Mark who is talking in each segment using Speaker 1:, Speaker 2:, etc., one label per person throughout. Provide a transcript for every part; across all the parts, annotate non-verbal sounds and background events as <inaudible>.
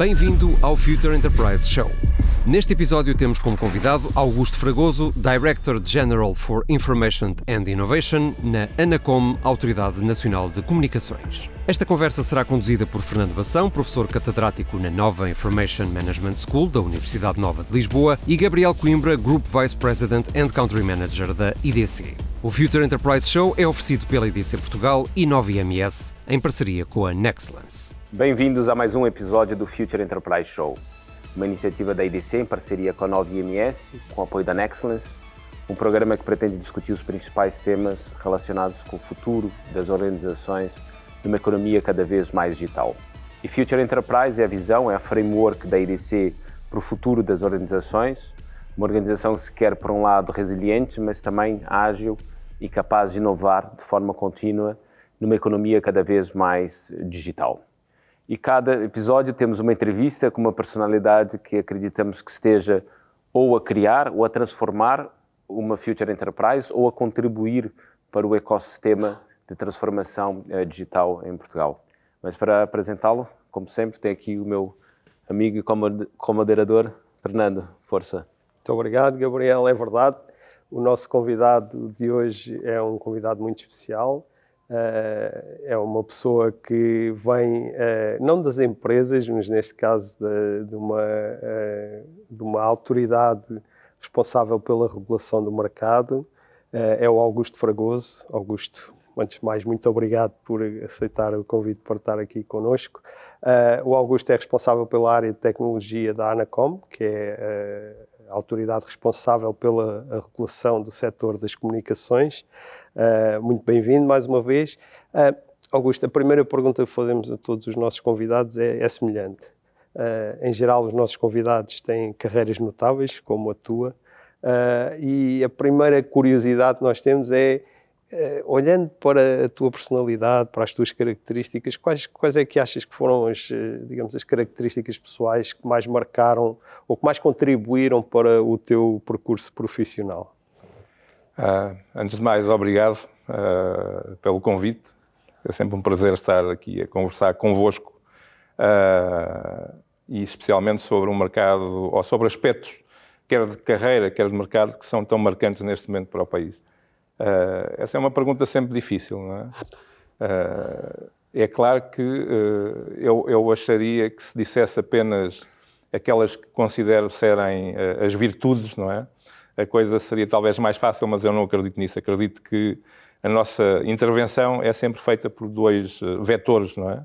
Speaker 1: Bem-vindo ao Future Enterprise Show. Neste episódio temos como convidado Augusto Fragoso, Director General for Information and Innovation na ANACOM, Autoridade Nacional de Comunicações. Esta conversa será conduzida por Fernando Bação, professor catedrático na Nova Information Management School da Universidade Nova de Lisboa, e Gabriel Coimbra, Group Vice President and Country Manager da IDC. O Future Enterprise Show é oferecido pela IDC Portugal e Nova IMS, em parceria com a Nexlance.
Speaker 2: Bem-vindos a mais um episódio do Future Enterprise Show, uma iniciativa da IDC em parceria com a Nova IMS, com apoio da Nexlance, um programa que pretende discutir os principais temas relacionados com o futuro das organizações numa economia cada vez mais digital. E Future Enterprise é a visão, é a framework da IDC para o futuro das organizações, uma organização que se quer, por um lado, resiliente, mas também ágil e capaz de inovar de forma contínua numa economia cada vez mais digital. E cada episódio temos uma entrevista com uma personalidade que acreditamos que esteja ou a criar ou a transformar uma Future Enterprise ou a contribuir para o ecossistema de transformação uh, digital em Portugal. Mas para apresentá-lo, como sempre, tem aqui o meu amigo e co-moderador, Fernando. Força.
Speaker 3: Muito obrigado, Gabriel. É verdade. O nosso convidado de hoje é um convidado muito especial. Uh, é uma pessoa que vem, uh, não das empresas, mas neste caso de, uma, uh, de uma autoridade responsável pela regulação do mercado. é o Augusto Fragoso. Augusto, antes de mais, muito obrigado por aceitar o convite para estar aqui conosco. o Augusto é responsável pela área de tecnologia da Anacom, que é a autoridade responsável pela regulação do setor das comunicações. Uh, muito bem-vindo mais uma vez. Uh, Augusto, a primeira pergunta que fazemos a todos os nossos convidados é, é semelhante. Uh, em geral, os nossos convidados têm carreiras notáveis, como a tua, e a primeira curiosidade que nós temos é olhando para a tua personalidade, para as tuas características, quais, quais é que achas que foram as, eh, digamos, as características pessoais que mais marcaram ou que mais contribuíram para o teu percurso profissional?
Speaker 4: Uh, antes de mais, obrigado uh, pelo convite. É sempre um prazer estar aqui a conversar convosco e especialmente sobre um mercado ou sobre aspectos, quer de carreira, quer de mercado, que são tão marcantes neste momento para o país. Uh, essa é uma pergunta sempre difícil, não é? Uh, é claro que uh, eu, eu, acharia que se dissesse apenas aquelas que considero serem as virtudes, não é? A coisa seria talvez mais fácil, mas eu não acredito nisso. Acredito que a nossa intervenção é sempre feita por dois vetores, não é?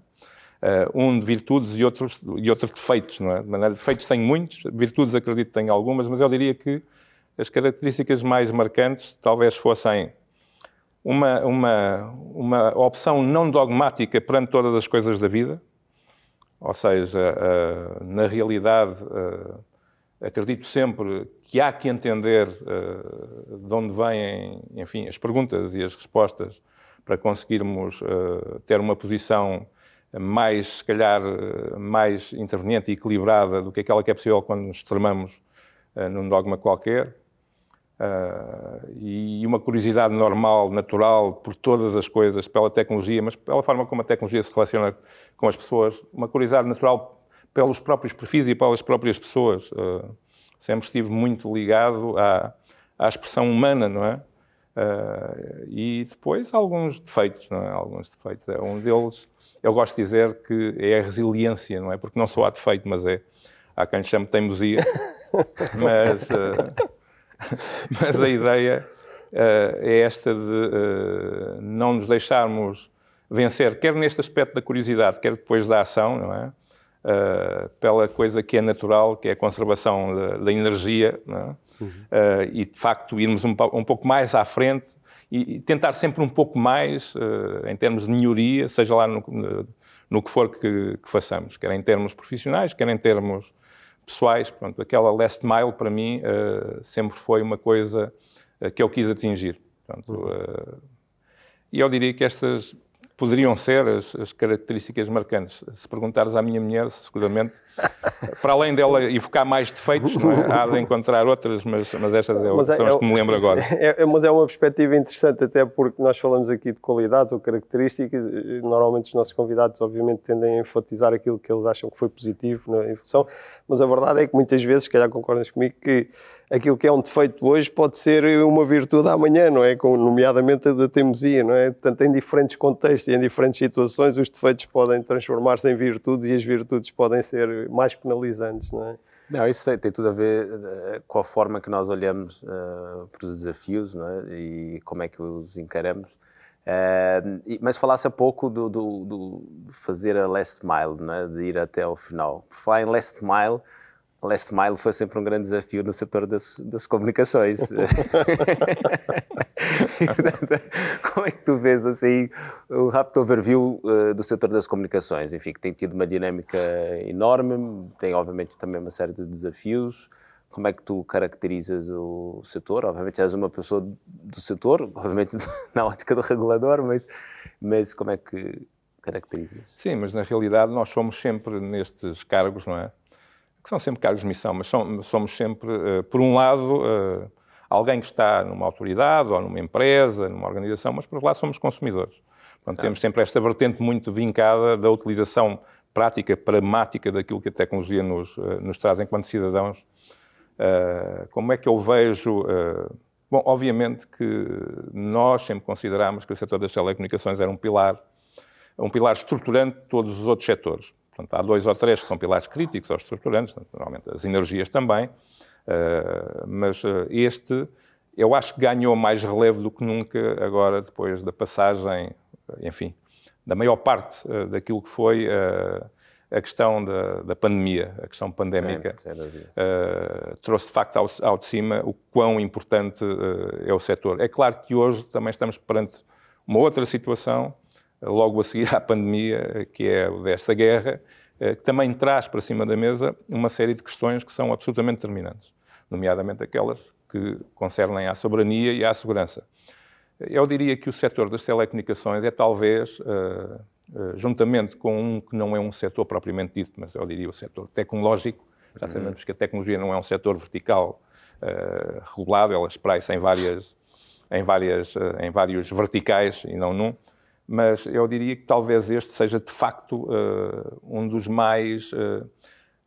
Speaker 4: um de virtudes e, outros, e outro de defeitos, não é? De maneira, defeitos tenho muitos, virtudes acredito que tenho algumas, mas eu diria que as características mais marcantes talvez fossem uma, uma, uma opção não dogmática perante todas as coisas da vida, ou seja, uh, na realidade, uh, acredito sempre que há que entender uh, de onde vêm, enfim, as perguntas e as respostas para conseguirmos ter uma posição mais, se calhar, mais interveniente e equilibrada do que aquela que é possível quando nos extremamos num dogma qualquer. Uh, e uma curiosidade normal, natural, por todas as coisas, pela tecnologia, mas pela forma como a tecnologia se relaciona com as pessoas, uma curiosidade natural pelos próprios perfis e pelas próprias pessoas. Uh, sempre estive muito ligado à, à expressão humana, não é? Uh, e depois alguns defeitos, não é? Alguns defeitos. É um deles, eu gosto de dizer que é a resiliência, não é? Porque não só há defeito, mas é. Há quem chame teimosia, <laughs> mas. <laughs> Mas a ideia uh, é esta de uh, não nos deixarmos vencer, quer neste aspecto da curiosidade, quer depois da ação, não é? Uh, pela coisa que é natural, que é a conservação da, da energia, é? uhum. e de facto irmos um, um, pouco mais à frente e, e tentar sempre um pouco mais em termos de melhoria, seja lá no, no, que for que, que, façamos, quer em termos profissionais, quer em termos pessoais. Pronto, aquela last mile, para mim, uh, sempre foi uma coisa uh, que eu quis atingir. Pronto, uh, e eu diria que estas, poderiam ser as, as, características marcantes. Se perguntares à minha mulher, seguramente, para além dela evocar mais defeitos, é? há de encontrar outras, mas, mas estas é, mas é, são as que me lembro <laughs> agora.
Speaker 3: É, é, mas é uma perspectiva interessante, até porque nós falamos aqui de qualidades ou características. Normalmente os nossos convidados, obviamente, tendem a enfatizar aquilo que eles acham que foi positivo na evolução, mas a verdade é que muitas vezes, se calhar concordas comigo, que aquilo que é um defeito hoje pode ser uma virtude amanhã, não é? Com, nomeadamente a da teimosia, não é? Portanto, em diferentes contextos e em diferentes situações, os defeitos podem transformar-se em virtudes e as virtudes podem ser mais penalizantes, não é?
Speaker 2: Não, isso tem, tem tudo a ver uh, com a forma que nós olhamos uh, para os desafios não é? e como é que os encaramos. Uh, mas falasse há pouco do, do, do, fazer a last mile, não é? de ir até ao final. Por falar em last mile, Last Mile foi sempre um grande desafio no setor das, das comunicações. <laughs> Como é que tu vês assim o rápido overview uh, do setor das comunicações? Enfim, que tem tido uma dinâmica enorme, tem obviamente também uma série de desafios. Como é que tu caracterizas o setor? Obviamente és uma pessoa do setor, obviamente <laughs> na ótica do regulador, mas, mas como é que caracterizas?
Speaker 4: Sim, mas na realidade nós somos sempre nestes cargos, não é? Que são sempre cargos de missão, mas somos sempre, uh, por um lado, uh, alguém que está numa autoridade ou numa empresa, numa organização, mas por outro lado somos consumidores. Portanto, temos sempre esta vertente muito vincada da utilização prática, pragmática daquilo que a tecnologia nos, uh, nos traz enquanto cidadãos. como é que eu vejo... bom, obviamente que nós sempre consideramos que o setor das telecomunicações era um pilar, um pilar estruturante de todos os outros setores. Portanto, há dois ou três que são pilares críticos ou estruturantes, normalmente as energias também, uh, mas uh, este eu acho que ganhou mais relevo do que nunca agora, depois da passagem, enfim, da maior parte uh, daquilo que foi a questão da, da, pandemia, a questão pandémica, sim, trouxe de facto ao, ao, de cima o quão importante é o setor. É claro que hoje também estamos perante uma outra situação, logo a seguir à pandemia, que é desta guerra, eh, que também traz para cima da mesa uma série de questões que são absolutamente determinantes, nomeadamente aquelas que concernem à soberania e à segurança. Eu diria que o setor das telecomunicações é talvez, uh, uh, juntamente com um que não é um setor propriamente dito, mas eu diria o setor tecnológico, já uhum. sabemos que a tecnologia não é um setor vertical regulado, ela espraia-se em, várias, em, várias, em vários verticais e não num mas eu diria que talvez este seja de facto uh, um dos mais uh,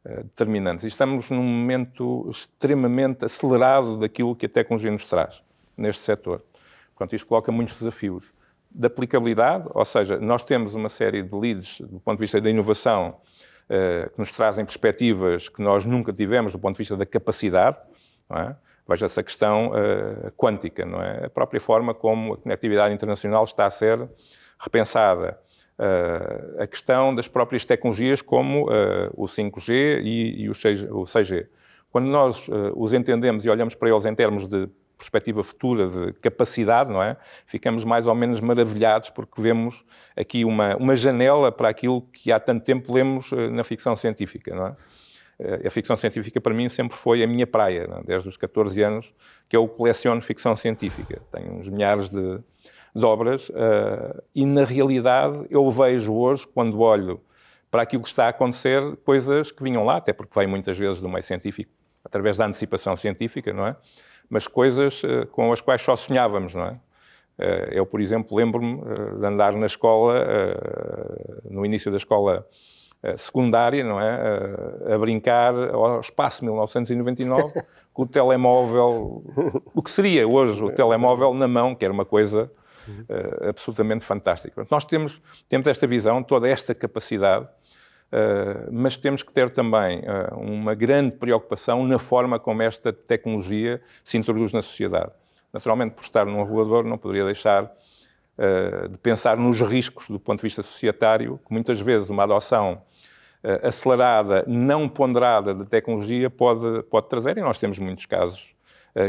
Speaker 4: determinantes. E estamos num momento extremamente acelerado daquilo que a tecnologia nos traz neste setor. Portanto, isto coloca muitos desafios de aplicabilidade, ou seja, nós temos uma série de leads do ponto de vista da inovação que nos trazem perspectivas que nós nunca tivemos do ponto de vista da capacidade, é? Veja-se a questão uh, quântica, não é? A própria forma como a conectividade internacional está a ser repensada uh, a questão das próprias tecnologias como uh, o 5G e, e o, 6, o 6G. Quando nós uh, os entendemos e olhamos para eles em termos de perspectiva futura de capacidade, não é? Ficamos mais ou menos maravilhados porque vemos aqui uma, uma janela para aquilo que há tanto tempo lemos na ficção científica, não é? A ficção científica para mim sempre foi a minha praia, é? desde os 14 anos que eu coleciono ficção científica. Tenho uns milhares de, de obras, uh, e na realidade eu vejo hoje, quando olho para aquilo que está a acontecer, coisas que vinham lá, até porque vem muitas vezes do meio científico, através da antecipação científica, não é? Mas coisas uh, com as quais só sonhávamos, não é? Uh, eu, por exemplo, lembro-me de andar na escola, no início da escola secundária, não é? a brincar ao espaço 1999 <laughs> com o telemóvel, o que seria hoje o telemóvel na mão, que era uma coisa uh, absolutamente fantástica. Nós temos, temos esta visão, toda esta capacidade, uh, mas temos que ter também uh, uma grande preocupação na forma como esta tecnologia se introduz na sociedade. Naturalmente, por estar num regulador, não poderia deixar de pensar nos riscos do ponto de vista societário, que muitas vezes uma adoção acelerada, não ponderada de tecnologia pode, pode trazer, e nós temos muitos casos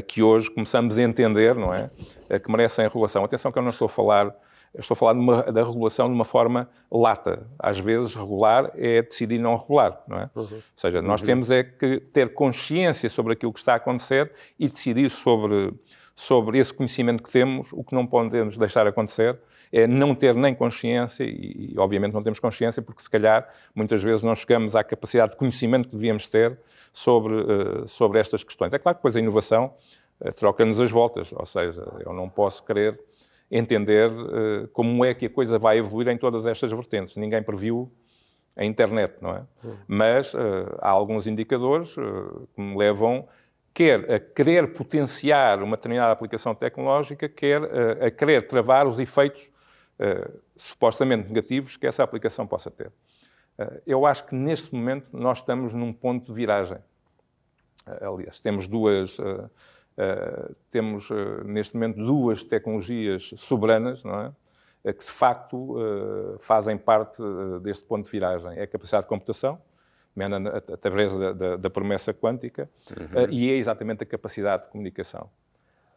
Speaker 4: que hoje começamos a entender, não é? Eh, que merecem regulação. Atenção que eu não estou a falar, estou a falar uma, da regulação de uma forma lata. Às vezes, regular é decidir não regular, não é? Uhum. Ou seja, nós uhum. temos é que ter consciência sobre aquilo que está a acontecer e decidir sobre, sobre esse conhecimento que temos, o que não podemos deixar acontecer é não ter nem consciência, e, e obviamente não temos consciência, porque se calhar muitas vezes não chegamos à capacidade de conhecimento que devíamos ter sobre, uh, sobre estas questões. É claro que depois a inovação uh, troca-nos as voltas, ou seja, eu não posso querer entender uh, como é que a coisa vai evoluir em todas estas vertentes. Ninguém previu a internet, não é? Uhum. Mas há alguns indicadores que me levam quer a querer potenciar uma determinada aplicação tecnológica, quer a querer travar os efeitos supostamente negativos que essa aplicação possa ter. Uh, eu acho que neste momento nós estamos num ponto de viragem. Uh, aliás, temos duas. temos neste momento duas tecnologias soberanas, não é? que de facto fazem parte deste ponto de viragem. É a capacidade de computação, através da, da, da promessa quântica, uhum. e é exatamente a capacidade de comunicação.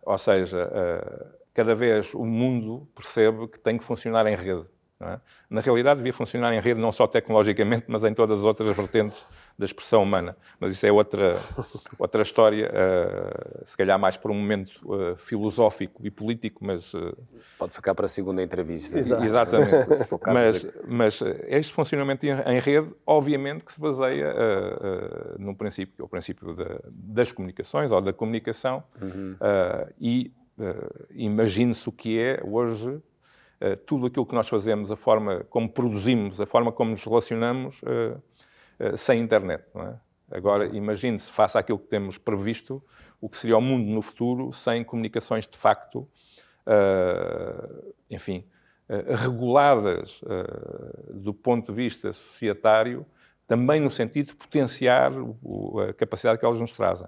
Speaker 4: Ou seja, cada vez o mundo percebe que tem que funcionar em rede. É? Na realidade, devia funcionar em rede não só tecnologicamente, mas em todas as outras vertentes da expressão humana. Mas isso é outra, <laughs> outra história, uh, se calhar mais por um momento uh, filosófico e político, mas... Uh,
Speaker 2: isso pode ficar para a segunda entrevista.
Speaker 4: Exato. Exatamente. <laughs> mas, mas este funcionamento em, rede, obviamente, que se baseia num princípio, que é o princípio da, das comunicações, ou da comunicação, uhum. e Uh, Imagine-se o que é hoje uh, tudo aquilo que nós fazemos, a forma como produzimos, a forma como nos relacionamos uh, sem internet. É? Agora, imagine-se, face àquilo que temos previsto, o que seria o mundo no futuro sem comunicações de facto, enfim, reguladas do ponto de vista societário, também no sentido de potenciar a capacidade que elas nos trazem.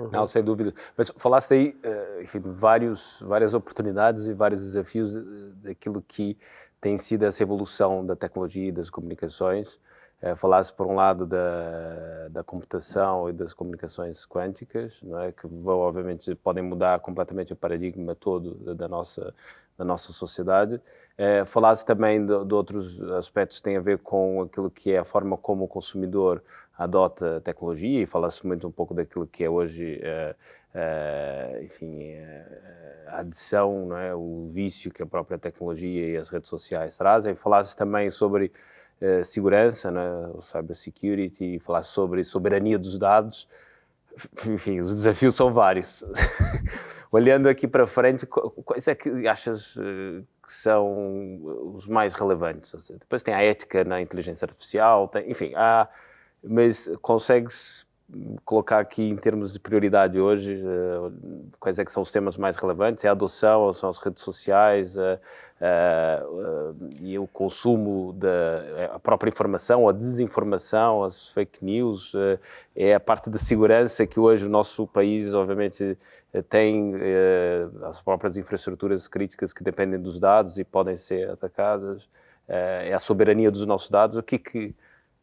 Speaker 2: Uhum. Não, sem dúvida. Mas falaste aí, eh, enfim, vários, várias oportunidades e vários desafios eh, daquilo que tem sido essa evolução da tecnologia e das comunicações. Uh, falaste, por um lado, da, da computação e das comunicações quânticas, não é? que obviamente, podem mudar completamente o paradigma todo da, nossa, da nossa sociedade. Falaste também de, de, outros aspectos que têm a ver com aquilo que é a forma como o consumidor adota tecnologia e fala-se muito um pouco daquilo que é hoje, uh, uh, enfim, uh, a adição, não é? o vício que a própria tecnologia e as redes sociais trazem. Falasse também sobre segurança, né? o cybersecurity, falasse sobre soberania dos dados. <laughs> Enfim, os desafios são vários. <laughs> Olhando aqui para frente, quais é que achas que são os mais relevantes? Depois tem a ética na inteligência artificial, tem, enfim, há mas consegues colocar aqui em termos de prioridade hoje, uh, quais é que são os temas mais relevantes? É a adoção, ou são as redes sociais uh, uh, e o consumo da própria informação, a desinformação, as fake news, é a parte da segurança que hoje o nosso país, obviamente, tem as próprias infraestruturas críticas que dependem dos dados e podem ser atacadas, é a soberania dos nossos dados. O que que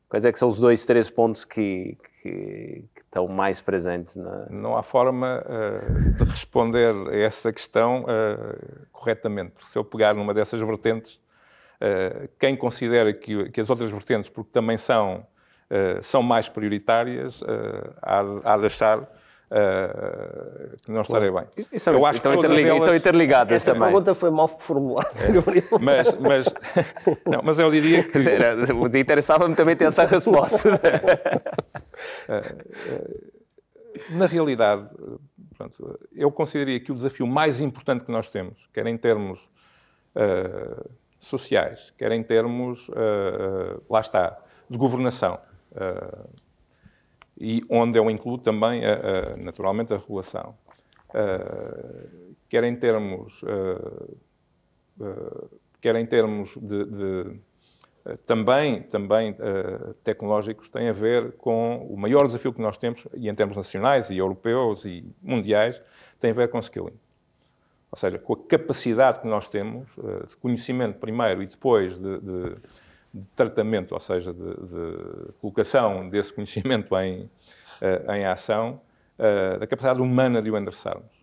Speaker 2: Quais é que são os dois, três pontos que, que, que estão mais presentes? Na...
Speaker 4: Não há forma uh, de responder a essa questão uh, corretamente. Se eu pegar numa dessas vertentes, uh, quem considera que, que, as outras vertentes, porque também são, são mais prioritárias, há, há de achar Uh, que não estarei bem.
Speaker 2: Isso, eu acho estão, que interlig elas... estão interligadas
Speaker 3: Essa
Speaker 2: também.
Speaker 3: pergunta foi mal formulada,
Speaker 4: é. Mas, mas, <laughs> não, mas eu diria que...
Speaker 2: Interessava-me também ter essa resposta.
Speaker 4: uh, <laughs> na realidade, pronto, eu consideraria que o desafio mais importante que nós temos, quer em termos uh, sociais, quer em termos, lá está, de governação, e onde eu incluo também, a, a, naturalmente, a regulação. Uh, quer em termos, uh, uh, quer em termos de, de também, também tecnológicos, tem a ver com o maior desafio que nós temos, e em termos nacionais e europeus e mundiais, tem a ver com skilling. Ou seja, com a capacidade que nós temos de conhecimento primeiro e depois de, de de tratamento, ou seja, de, de colocação desse conhecimento em, uh, em ação, uh, da capacidade humana de o endereçarmos.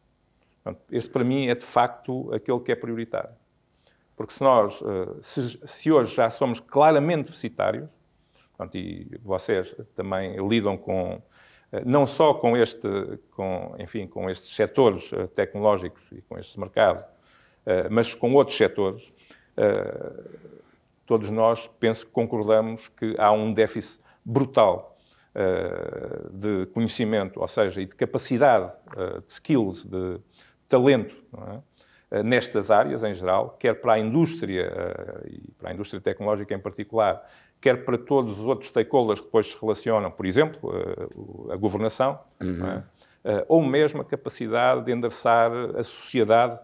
Speaker 4: Este, para mim, é de facto aquele que é prioritário. Porque se nós, uh, se, se, hoje já somos claramente deficitários, portanto, e vocês também lidam com, não só com, este, com, enfim, com estes setores tecnológicos e com este mercado, mas com outros setores, todos nós, penso que concordamos que há um déficit brutal de conhecimento, ou seja, e de capacidade, de skills, de talento, é? nestas áreas em geral, quer para a indústria e para a indústria tecnológica em particular, quer para todos os outros stakeholders que depois se relacionam, por exemplo, a governação, uhum. é? ou mesmo a capacidade de endereçar a sociedade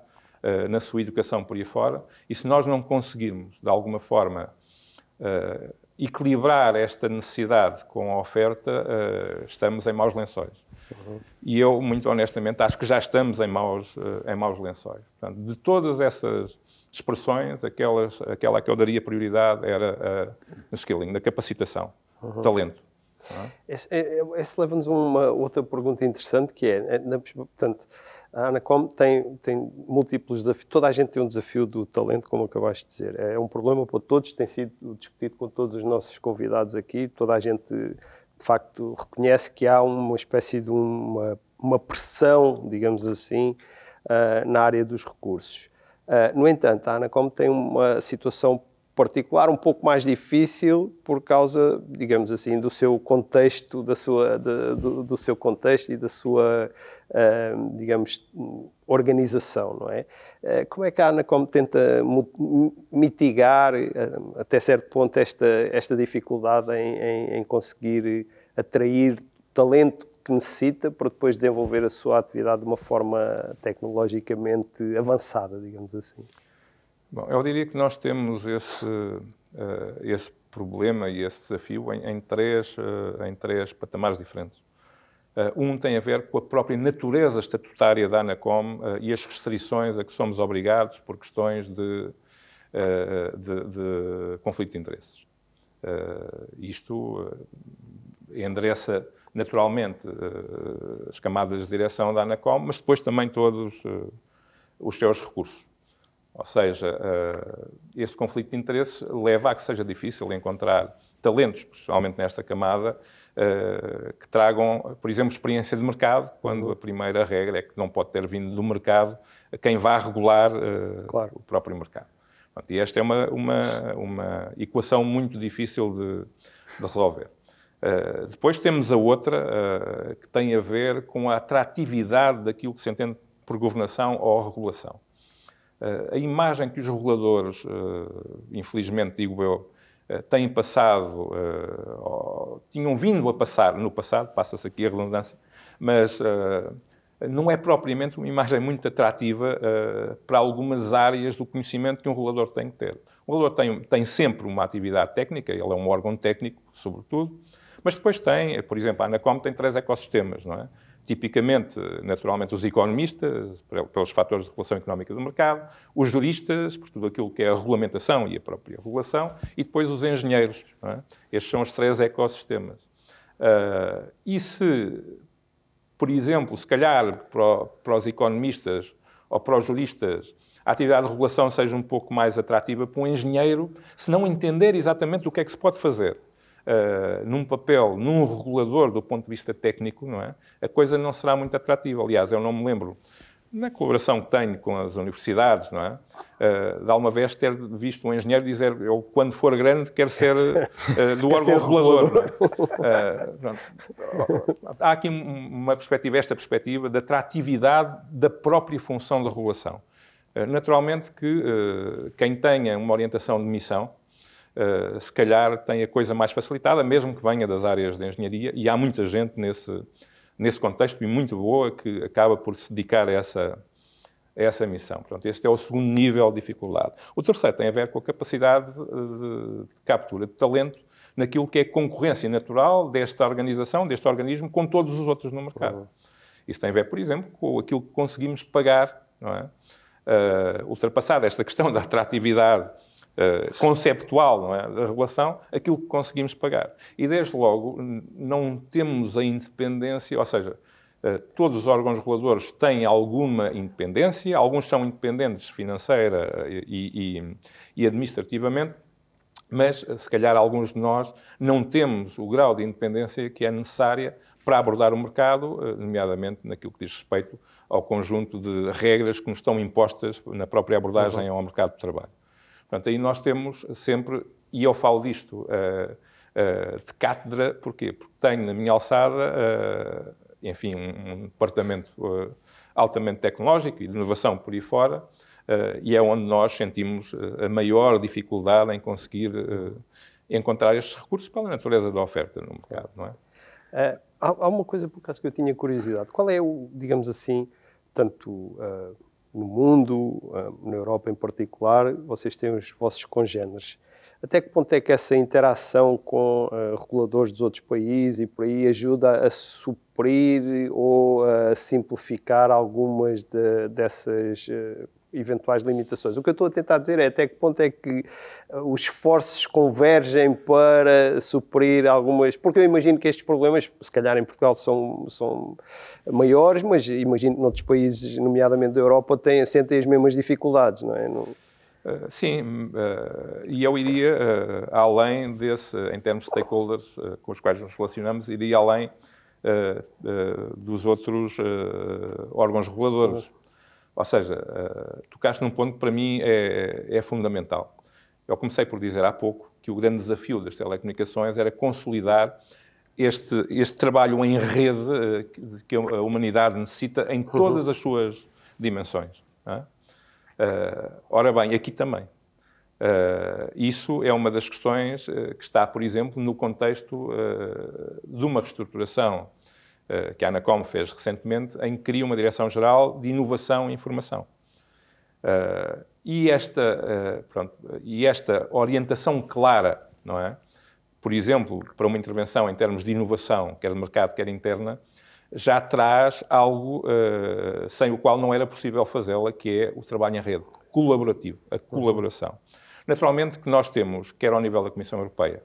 Speaker 4: na sua educação por aí fora. E se nós não conseguirmos, de alguma forma, equilibrar esta necessidade com a oferta, estamos em maus lençóis. Uhum. E eu, muito honestamente, acho que já estamos em maus, em maus lençóis. Portanto, de todas essas expressões, aquelas, aquela que eu daria prioridade era uh, no skilling, na capacitação, uhum. talento.
Speaker 3: É? Esse, esse leva-nos a uma outra pergunta interessante que é portanto, a Anacom tem, tem múltiplos desafios, toda a gente tem um desafio do talento, como acabaste de dizer. É um problema para todos, tem sido discutido com todos os nossos convidados aqui, toda a gente, de facto, reconhece que há uma espécie de uma, uma pressão, digamos assim, uh, na área dos recursos. Uh, no entanto, a Anacom tem uma situação particular um pouco mais difícil por causa, digamos assim, do seu contexto, da sua, de, do, do, seu contexto e da sua, uh, digamos, organização, não é? Uh, como é que a Anacom tenta mitigar, até certo ponto, esta, esta dificuldade em, em, em conseguir atrair talento que necessita para depois desenvolver a sua atividade de uma forma tecnologicamente avançada, digamos assim?
Speaker 4: Bom, eu diria que nós temos esse, uh, esse problema e esse desafio em, em três, uh, em três patamares diferentes. Uh, um tem a ver com a própria natureza estatutária da ANACOM e as restrições a que somos obrigados por questões de, de, de conflito de interesses. isto endereça naturalmente, as camadas de direção da ANACOM, mas depois também todos os seus recursos. Ou seja, eh, este conflito de interesses leva a que seja difícil encontrar talentos, especialmente nesta camada, que tragam, por exemplo, experiência de mercado, quando a primeira regra é que não pode ter vindo do mercado quem vá regular claro. o próprio mercado. E esta é uma, uma, uma equação muito difícil de, de resolver. Uh, depois temos a outra, uh, que tem a ver com a atratividade daquilo que se entende por governação ou regulação. Uh, a imagem que os reguladores, infelizmente digo eu, têm passado, tinham vindo a passar no passado, passa-se aqui a redundância, mas não é propriamente uma imagem muito atrativa para algumas áreas do conhecimento que um regulador tem que ter. O regulador tem, tem sempre uma atividade técnica, ele é um órgão técnico, sobretudo, mas depois tem, por exemplo, a Anacom tem três ecossistemas, não é? Tipicamente, naturalmente, os economistas, pelos fatores de regulação económica do mercado, os juristas, por tudo aquilo que é a regulamentação e a própria regulação, e depois os engenheiros. É? Estes são os três ecossistemas. Uh, e se, por exemplo, se calhar para, para os economistas ou para os juristas, a atividade de regulação seja um pouco mais atrativa para um engenheiro, se não entender exatamente o que é que se pode fazer uh, num papel, num regulador do ponto de vista técnico, não é? a coisa não será muito atrativa. Aliás, eu não me lembro, na colaboração que tenho com as universidades, não é? Uh, de alguma vez ter visto um engenheiro dizer eu, quando for grande, quero ser uh, <laughs> do órgão regulador. É? Uh, <laughs> há aqui uma perspectiva, esta perspectiva da atratividade da própria função da regulação. Naturalmente que quem tenha uma orientação de missão, se calhar tem a coisa mais facilitada, mesmo que venha das áreas de engenharia, e há muita gente nesse, nesse contexto, e muito boa, que acaba por se dedicar a essa, a essa missão. Portanto, este é o segundo nível de dificuldade. O terceiro tem a ver com a capacidade de, de captura de talento naquilo que é concorrência natural desta organização, deste organismo, com todos os outros no mercado. Isso tem a ver, por exemplo, com aquilo que conseguimos pagar, não é? Uh, ultrapassada esta questão da atratividade uh, conceptual é, da regulação, aquilo que conseguimos pagar. E, desde logo, não temos a independência, ou seja, uh, todos os órgãos reguladores têm alguma independência, alguns são independentes financeira e, e, e administrativamente, mas se calhar alguns de nós não temos o grau de independência que é necessária para abordar o mercado, eh, nomeadamente naquilo que diz respeito ao conjunto de regras que nos estão impostas na própria abordagem uhum. ao mercado de trabalho. Portanto, aí nós temos sempre, e eu falo disto uh, uh, de cátedra, porquê? Porque tenho na minha alçada, uh, enfim, um, departamento altamente tecnológico e de inovação por aí fora, e é onde nós sentimos a maior dificuldade em conseguir encontrar estes recursos pela natureza da oferta no mercado, não é?
Speaker 3: há, uma coisa, por acaso, que eu tinha curiosidade. Qual é o, digamos assim, tanto no mundo, na Europa em particular, vocês têm os vossos congêneres. Até que ponto é que essa interação com uh, reguladores dos outros países e por aí ajuda a suprir ou a simplificar algumas de, dessas uh, eventuais limitações. O que eu estou a tentar dizer é até que ponto é que uh, os esforços convergem para suprir algumas. Porque eu imagino que estes problemas, se calhar em Portugal, são, são maiores, mas imagino que noutros países, nomeadamente da Europa, têm, sentem as mesmas dificuldades, não é? Não...
Speaker 4: Uh, sim, uh, e eu iria uh, além desse, em termos de stakeholders com os quais nos relacionamos, iria além dos outros órgãos reguladores. Ou seja, uh, tocaste num ponto que para mim é, é, fundamental. Eu comecei por dizer há pouco que o grande desafio das telecomunicações era consolidar este, este trabalho em rede uh, que a humanidade necessita em todas as suas dimensões. É? Uh, ora bem, aqui também. Uh, isso é uma das questões uh, que está, por exemplo, no contexto de uma reestruturação eh, que a Anacom fez recentemente, em que cria uma Direção-Geral de Inovação e Informação. Uh, e, esta, uh, pronto, e esta orientação clara, não é? Por exemplo, para uma intervenção em termos de inovação, quer de mercado, quer interna, já traz algo sem o qual não era possível fazê-la, que é o trabalho em rede, colaborativo, a colaboração. Naturalmente que nós temos, quer ao nível da Comissão Europeia,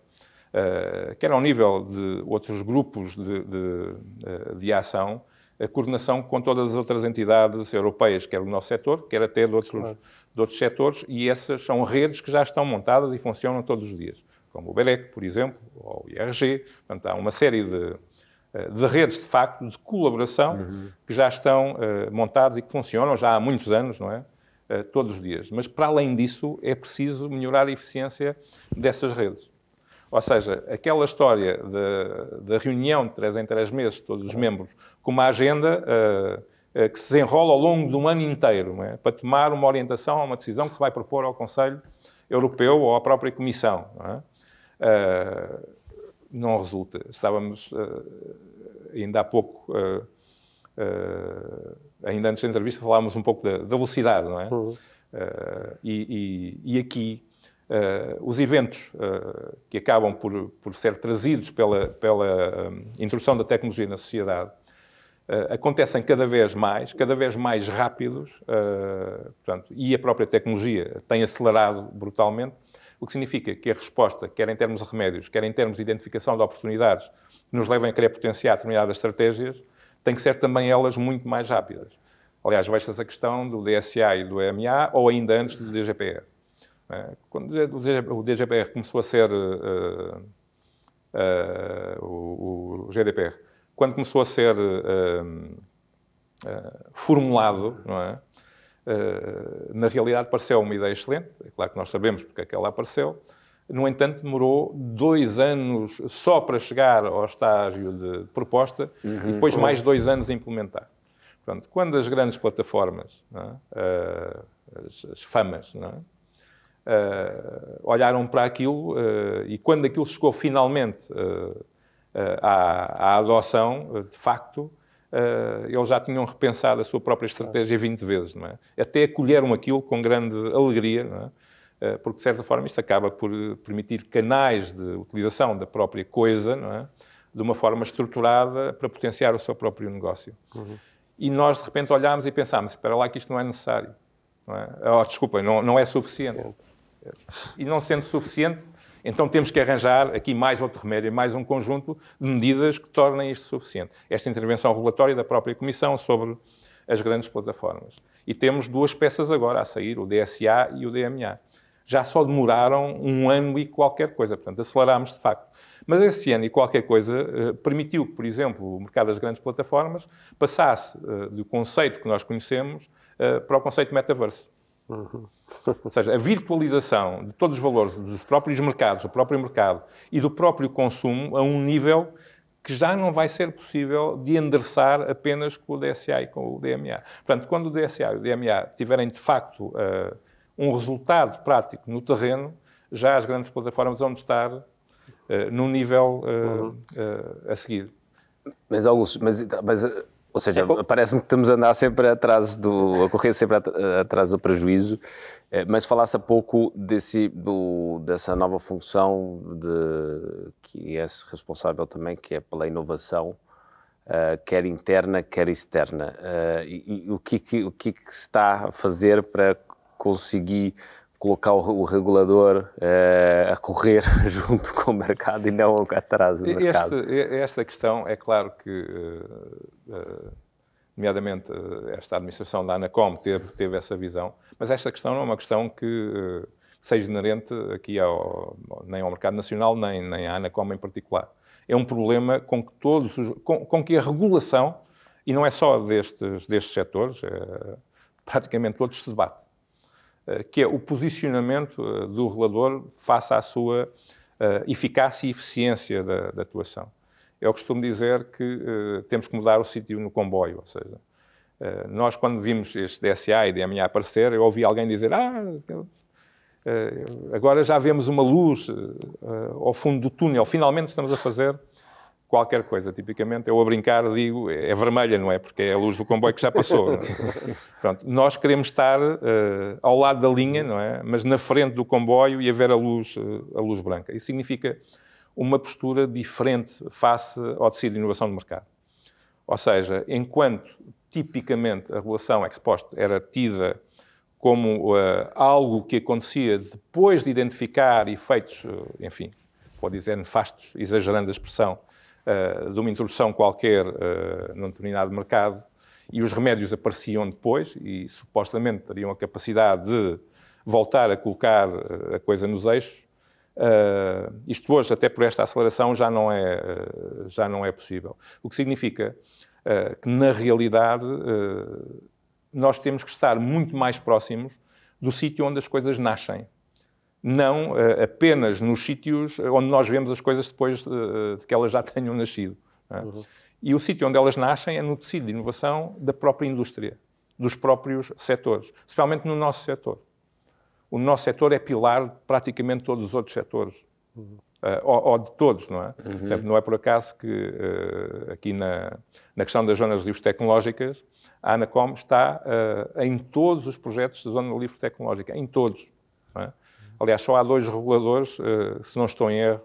Speaker 4: quer ao nível de outros grupos de, de, eh, de, ação, a coordenação com todas as outras entidades europeias, quer do nosso setor, quer até de outros, claro. de outros setores, e essas são redes que já estão montadas e funcionam todos os dias, como o BEREC, por exemplo, ou o IRG. Portanto, há uma série de, eh, de redes, de facto, de colaboração uhum. que já estão uh, montadas e que funcionam já há muitos anos, não é? Uh, todos os dias. Mas, para além disso, é preciso melhorar a eficiência dessas redes. Ou seja, aquela história da reunião de três em três meses, todos os membros, com uma agenda uh, uh, que se desenrola ao longo de um ano inteiro, é? para tomar uma orientação, uma decisão que se vai propor ao Conselho Europeu ou à própria Comissão. Não, é? uh, não resulta. Estávamos, ainda há pouco, ainda antes da entrevista, falávamos um pouco da, da velocidade, não é? Uhum. E, e, e aqui Uh, os eventos uh, que acabam por, por, ser trazidos pela, pela um, introdução da tecnologia na sociedade uh, acontecem cada vez mais, cada vez mais rápidos, portanto, e a própria tecnologia tem acelerado brutalmente, o que significa que a resposta, quer em termos de remédios, quer em termos de identificação de oportunidades nos levam a querer potenciar determinadas estratégias, tem que ser também elas muito mais rápidas. Aliás, veja-se a questão do DSA e do EMA, ou ainda antes do DGPR. É? Quando o DGPR começou a ser uh, uh, o, o, GDPR, quando começou a ser uh, formulado, não é? na realidade pareceu uma ideia excelente, é claro que nós sabemos porque é que ela apareceu, no entanto, demorou dois anos só para chegar ao estágio de proposta uhum, e depois mais dois anos a implementar. Portanto, quando as grandes plataformas, é? as, as, famas, não é? Uh, olharam para aquilo uh, e quando aquilo chegou finalmente uh, à, à, adoção, de facto, eles já tinham repensado a sua própria estratégia 20 vezes, não é? Até acolheram aquilo com grande alegria, não é? porque de certa forma isto acaba por permitir canais de utilização da própria coisa, não é? de uma forma estruturada para potenciar o seu próprio negócio. Uhum. E nós, de repente, olhámos e pensámos, espera lá que isto não é necessário. Não é? Oh, desculpem, não, não é suficiente. E não sendo suficiente, então temos que arranjar aqui mais outro remédio, mais um conjunto de medidas que tornem isto suficiente. Esta intervenção regulatória da própria Comissão sobre as grandes plataformas. E temos duas peças agora a sair, o DSA e o DMA. Já só demoraram um ano e qualquer coisa, portanto, acelerámos de facto. Mas esse ano e qualquer coisa eh, permitiu que, por exemplo, o mercado das grandes plataformas passasse eh, do conceito que nós conhecemos eh, para o conceito metaverso. Uhum. Ou seja, a virtualização de todos os valores dos próprios mercados, do próprio mercado e do próprio consumo a um nível que já não vai ser possível de endereçar apenas com o DSA e com o DMA. Portanto, quando o DSA e o DMA tiverem de facto uh, um resultado prático no terreno, já as grandes plataformas vão estar uh, num nível uh, uhum. a seguir.
Speaker 2: Mas, Augusto, mas, mas ou seja, é parece-me que estamos a andar sempre atrás do. a correr sempre atrás do prejuízo, eh, mas falasse a pouco desse, do, dessa nova função de, que é responsável também, que é pela inovação, uh, quer interna, quer externa. Uh, e, e, o, que, que, o que, que se está a fazer para conseguir colocar o, o regulador uh, a correr <laughs> junto com o mercado e não atrás do mercado.
Speaker 4: Este, esta questão, é claro que, uh, uh, nomeadamente, esta administração da ANACOM teve, teve essa visão, mas esta questão não é uma questão que seja inerente aqui ao, nem ao mercado nacional, nem, nem à ANACOM em particular. É um problema com que todos os, com, com que a regulação, e não é só destes, destes setores, é, praticamente todos se debate. Eh, que é o posicionamento eh, do relador face à sua eh, eficácia e eficiência da, da atuação. Eu costumo dizer que temos que mudar o sítio no comboio, ou seja, nós quando vimos este DSA e DMA aparecer, eu ouvi alguém dizer, ah, agora já vemos uma luz ao fundo do túnel, finalmente estamos a fazer qualquer coisa. Tipicamente, eu a brincar digo, é vermelha, não é? Porque é a luz do comboio que já passou. <laughs> Pronto, nós queremos estar uh, ao lado da linha, não é? Mas na frente do comboio e a ver a luz, uh, a luz branca. Isso significa uma postura diferente face ao tecido de inovação do mercado. Ou seja, enquanto tipicamente a regulação ex post era tida como uh, algo que acontecia depois de identificar efeitos, enfim, pode dizer nefastos, exagerando a expressão, uh, de uma introdução qualquer uh, num determinado mercado e os remédios apareciam depois e supostamente teriam a capacidade de voltar a colocar eh, a coisa nos eixos. Uh, isto hoje, até por esta aceleração, já não é, uh, já não é possível. O que significa uh, que, na realidade, nós temos que estar muito mais próximos do sítio onde as coisas nascem não uh, apenas nos sítios onde nós vemos as coisas depois uh, de que elas já <laughs> tenham nascido. É? Uhum. E o sítio onde elas nascem é no tecido de inovação da própria indústria, dos próprios setores, especialmente no nosso setor. O nosso setor é pilar de praticamente todos os outros setores. Uhum. Uh, ou, ou, de todos, não é? Uhum. Portanto, não é por acaso que uh, aqui na, na questão das zonas livres tecnológicas, a Anacom está uh, em todos os projetos da zona livre tecnológica, em todos. Aliás, só há dois reguladores, uh, se não estou em erro,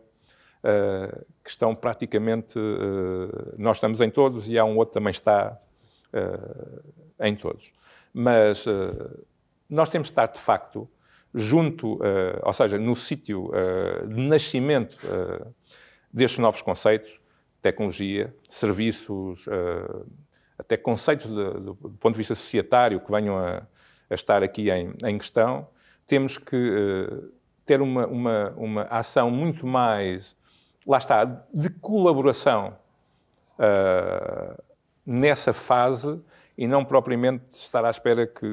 Speaker 4: uh, que estão praticamente. Uh, nós estamos em todos e há um outro que também está em todos. Mas nós temos de estar, de facto, junto, ou seja, no sítio de nascimento destes novos conceitos, tecnologia, serviços, até conceitos do, ponto de vista societário que venham a, estar aqui em questão temos que uh, ter uma, uma, uma ação muito mais, lá está, de colaboração uh, nessa fase e não propriamente estar à espera que,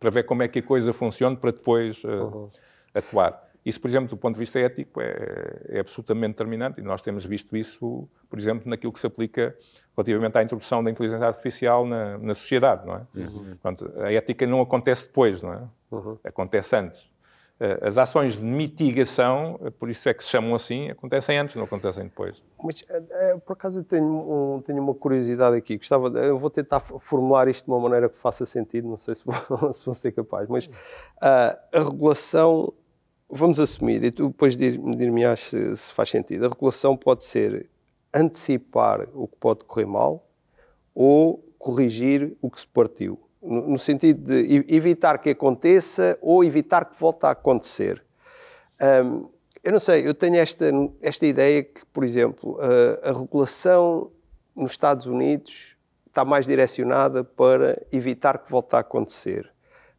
Speaker 4: para ver como é que a coisa funciona para depois uh, uhum. atuar. Isso, por exemplo, do ponto de vista ético, é, é, absolutamente determinante e nós temos visto isso, por exemplo, naquilo que se aplica relativamente à introdução da inteligência artificial na, na sociedade, não é? Uhum. Portanto, a ética não acontece depois, não é? Uhum. Acontece antes. Eh, as ações de mitigação, eh, por isso é que se chamam assim, acontecem antes, não acontecem depois.
Speaker 3: Mas, eh, por acaso, eu tenho, um, tenho uma curiosidade aqui. Gostava de, eu vou tentar formular isto de uma maneira que faça sentido, não sei se vou, <laughs> se vou ser capaz, mas uh, a regulação, vamos assumir, e tu depois dir-me se, se faz sentido, a regulação pode ser antecipar o que pode correr mal ou corrigir o que se partiu no sentido de evitar que aconteça ou evitar que volte a acontecer. Um, eu não sei, eu tenho esta, esta ideia que, por exemplo, a, a, regulação nos Estados Unidos está mais direcionada para evitar que volte a acontecer.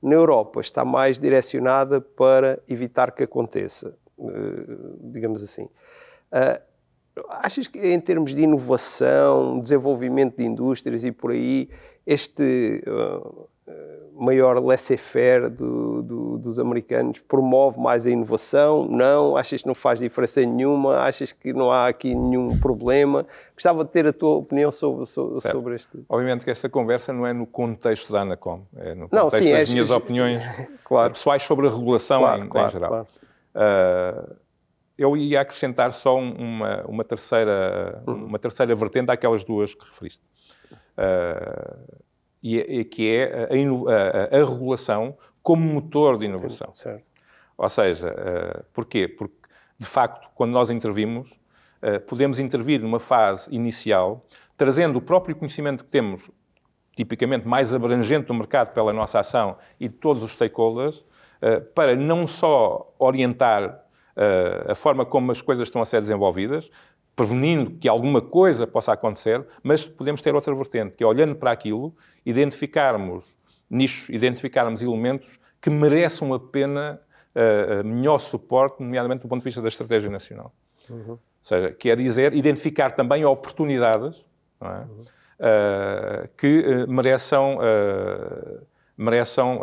Speaker 3: Na Europa está mais direcionada para evitar que aconteça, uh, digamos assim. Achas que em termos de inovação, desenvolvimento de indústrias e por aí, este uh, maior laissez-faire do, do, dos americanos promove mais a inovação? Não? Achas que não faz diferença nenhuma? Achas que não há aqui nenhum problema? Gostava de ter a tua opinião sobre, sobre, sobre este.
Speaker 4: Obviamente que esta conversa não é no contexto da Anacom, é no contexto não, sim, das é, minhas é, opiniões <laughs> claro. pessoais sobre a regulação claro, em, claro, em, geral. Claro. Uh, eu ia acrescentar só uma, uma, terceira, uma terceira vertente àquelas duas que referiste. Uh, e, e, que é a, a, a, regulação como motor de inovação. Certo. Ou seja, uh, porquê? Porque, de facto, quando nós intervimos, uh, podemos intervir numa fase inicial, trazendo o próprio conhecimento que temos, tipicamente mais abrangente do mercado pela nossa ação e de todos os stakeholders, para não só orientar a forma como as coisas estão a ser desenvolvidas, prevenindo que alguma coisa possa acontecer, mas podemos ter outra vertente, que é olhando para aquilo, identificarmos nichos, identificarmos elementos que mereçam a pena uh, melhor suporte, nomeadamente do ponto de vista da estratégia nacional. Uhum. Ou seja, quer dizer, identificar também oportunidades é? uhum. uh, que uh, mereçam, mereçam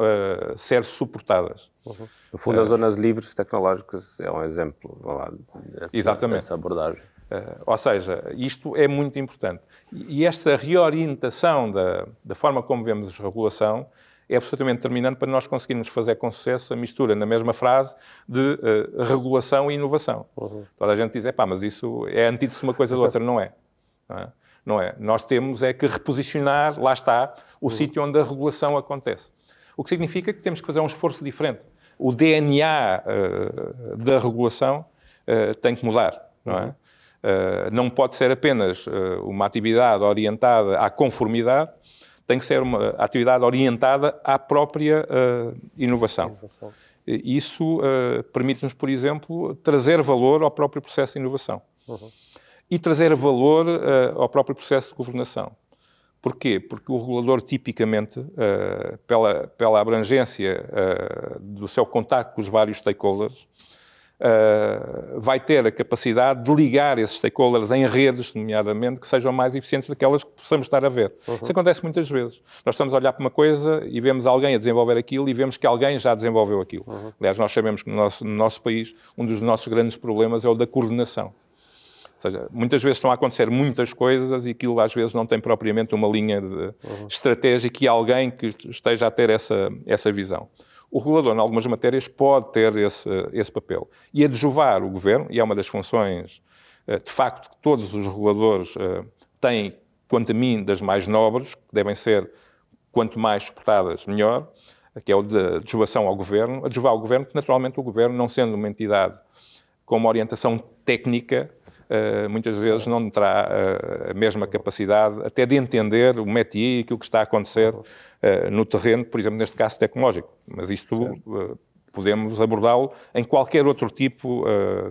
Speaker 4: ser suportadas.
Speaker 2: Uhum. No fundo, as zonas livres tecnológicas é um exemplo lá, dessa, Exatamente. dessa abordagem.
Speaker 4: Uh, ou seja, isto é muito importante. E esta reorientação da, da forma como vemos a regulação é absolutamente determinante para nós conseguirmos fazer com sucesso a mistura na mesma frase de uh, regulação e inovação. Uhum. Toda a gente diz, pá, mas isso é antídoto de uma coisa da outra. Não é. Não é. Não é. Nós temos é que reposicionar, lá está, o uhum. sítio onde a regulação acontece. O que significa que temos que fazer um esforço diferente. O DNA uh, da regulação uh, tem que mudar, não é? Uh, não pode ser apenas uma atividade orientada à conformidade, tem que ser uma atividade orientada à própria inovação. inovação. Isso permite-nos, por exemplo, trazer valor ao próprio processo de inovação. Uhum. E trazer valor ao próprio processo de governação. Porquê? Porque o regulador, tipicamente, pela, pela abrangência do seu contato com os vários stakeholders, Uh, vai ter a capacidade de ligar esses stakeholders em redes, nomeadamente, que sejam mais eficientes daquelas que possamos estar a ver. Uhum. Isso acontece muitas vezes. Nós estamos a olhar para uma coisa e vemos alguém a desenvolver aquilo e vemos que alguém já desenvolveu aquilo. Uhum. Aliás, nós sabemos que no nosso, no nosso país um dos nossos grandes problemas é o da coordenação. Ou seja, muitas vezes estão a acontecer muitas coisas e aquilo às vezes não tem propriamente uma linha de uhum. estratégica e alguém que esteja a ter essa, essa visão. O regulador, em algumas matérias, pode ter esse, esse papel. E adjuvar o governo, e é uma das funções, eh, de facto, que todos os reguladores eh, têm, quanto a mim, das mais nobres, que devem ser, quanto mais suportadas, melhor, que é o de adjuvação ao governo. Adjuvar ao governo, que naturalmente o governo, não sendo uma entidade com uma orientação técnica, muitas vezes não terá uh, a mesma capacidade até de entender o métier e aquilo que está a acontecer uh, no terreno, por exemplo, neste caso tecnológico. Mas isto podemos abordá-lo em qualquer outro tipo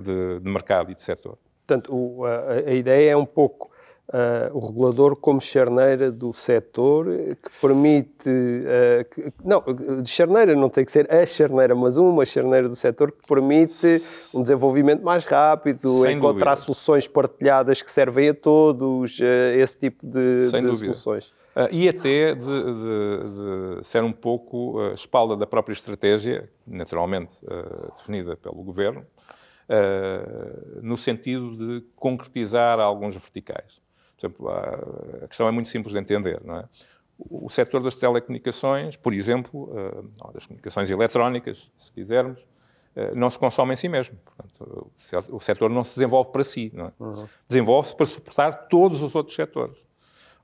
Speaker 4: de, mercado e de setor.
Speaker 3: Portanto, a, ideia é um pouco Uh, o regulador como charneira do setor que permite. Uh, que, não, de charneira não tem que ser a charneira, mas uma charneira do setor que permite um desenvolvimento mais rápido, Sem encontrar dúvida. soluções partilhadas que servem a todos, uh, esse tipo de, de soluções.
Speaker 4: Uh, e até de, de, de, ser um pouco a espalda da própria estratégia, naturalmente uh, definida pelo governo, uh, no sentido de concretizar alguns verticais. Por exemplo, a, questão é muito simples de entender, não é? O setor das telecomunicações, por exemplo, das comunicações eletrónicas, se quisermos, não se consome em si mesmo. Portanto, o setor não se desenvolve para si, é? Uhum. Desenvolve-se para suportar todos os outros setores.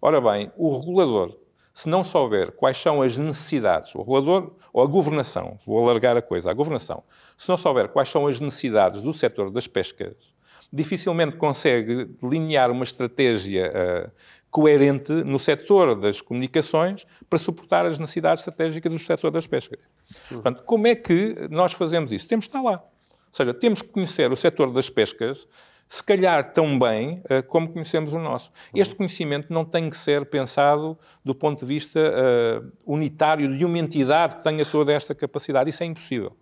Speaker 4: Ora bem, o regulador, se não souber quais são as necessidades, o regulador ou a governação, vou alargar a coisa, a governação, se não souber quais são as necessidades do setor das pescas, dificilmente consegue delinear uma estratégia uh, coerente no setor das comunicações para suportar as necessidades estratégicas do setor das pescas. Portanto, como é que nós fazemos isso? Temos de estar lá. Ou seja, temos que conhecer o setor das pescas se calhar tão bem uh, como conhecemos o nosso. Este conhecimento não tem que ser pensado do ponto de vista uh, unitário de uma entidade que tenha toda esta capacidade. Isso é impossível.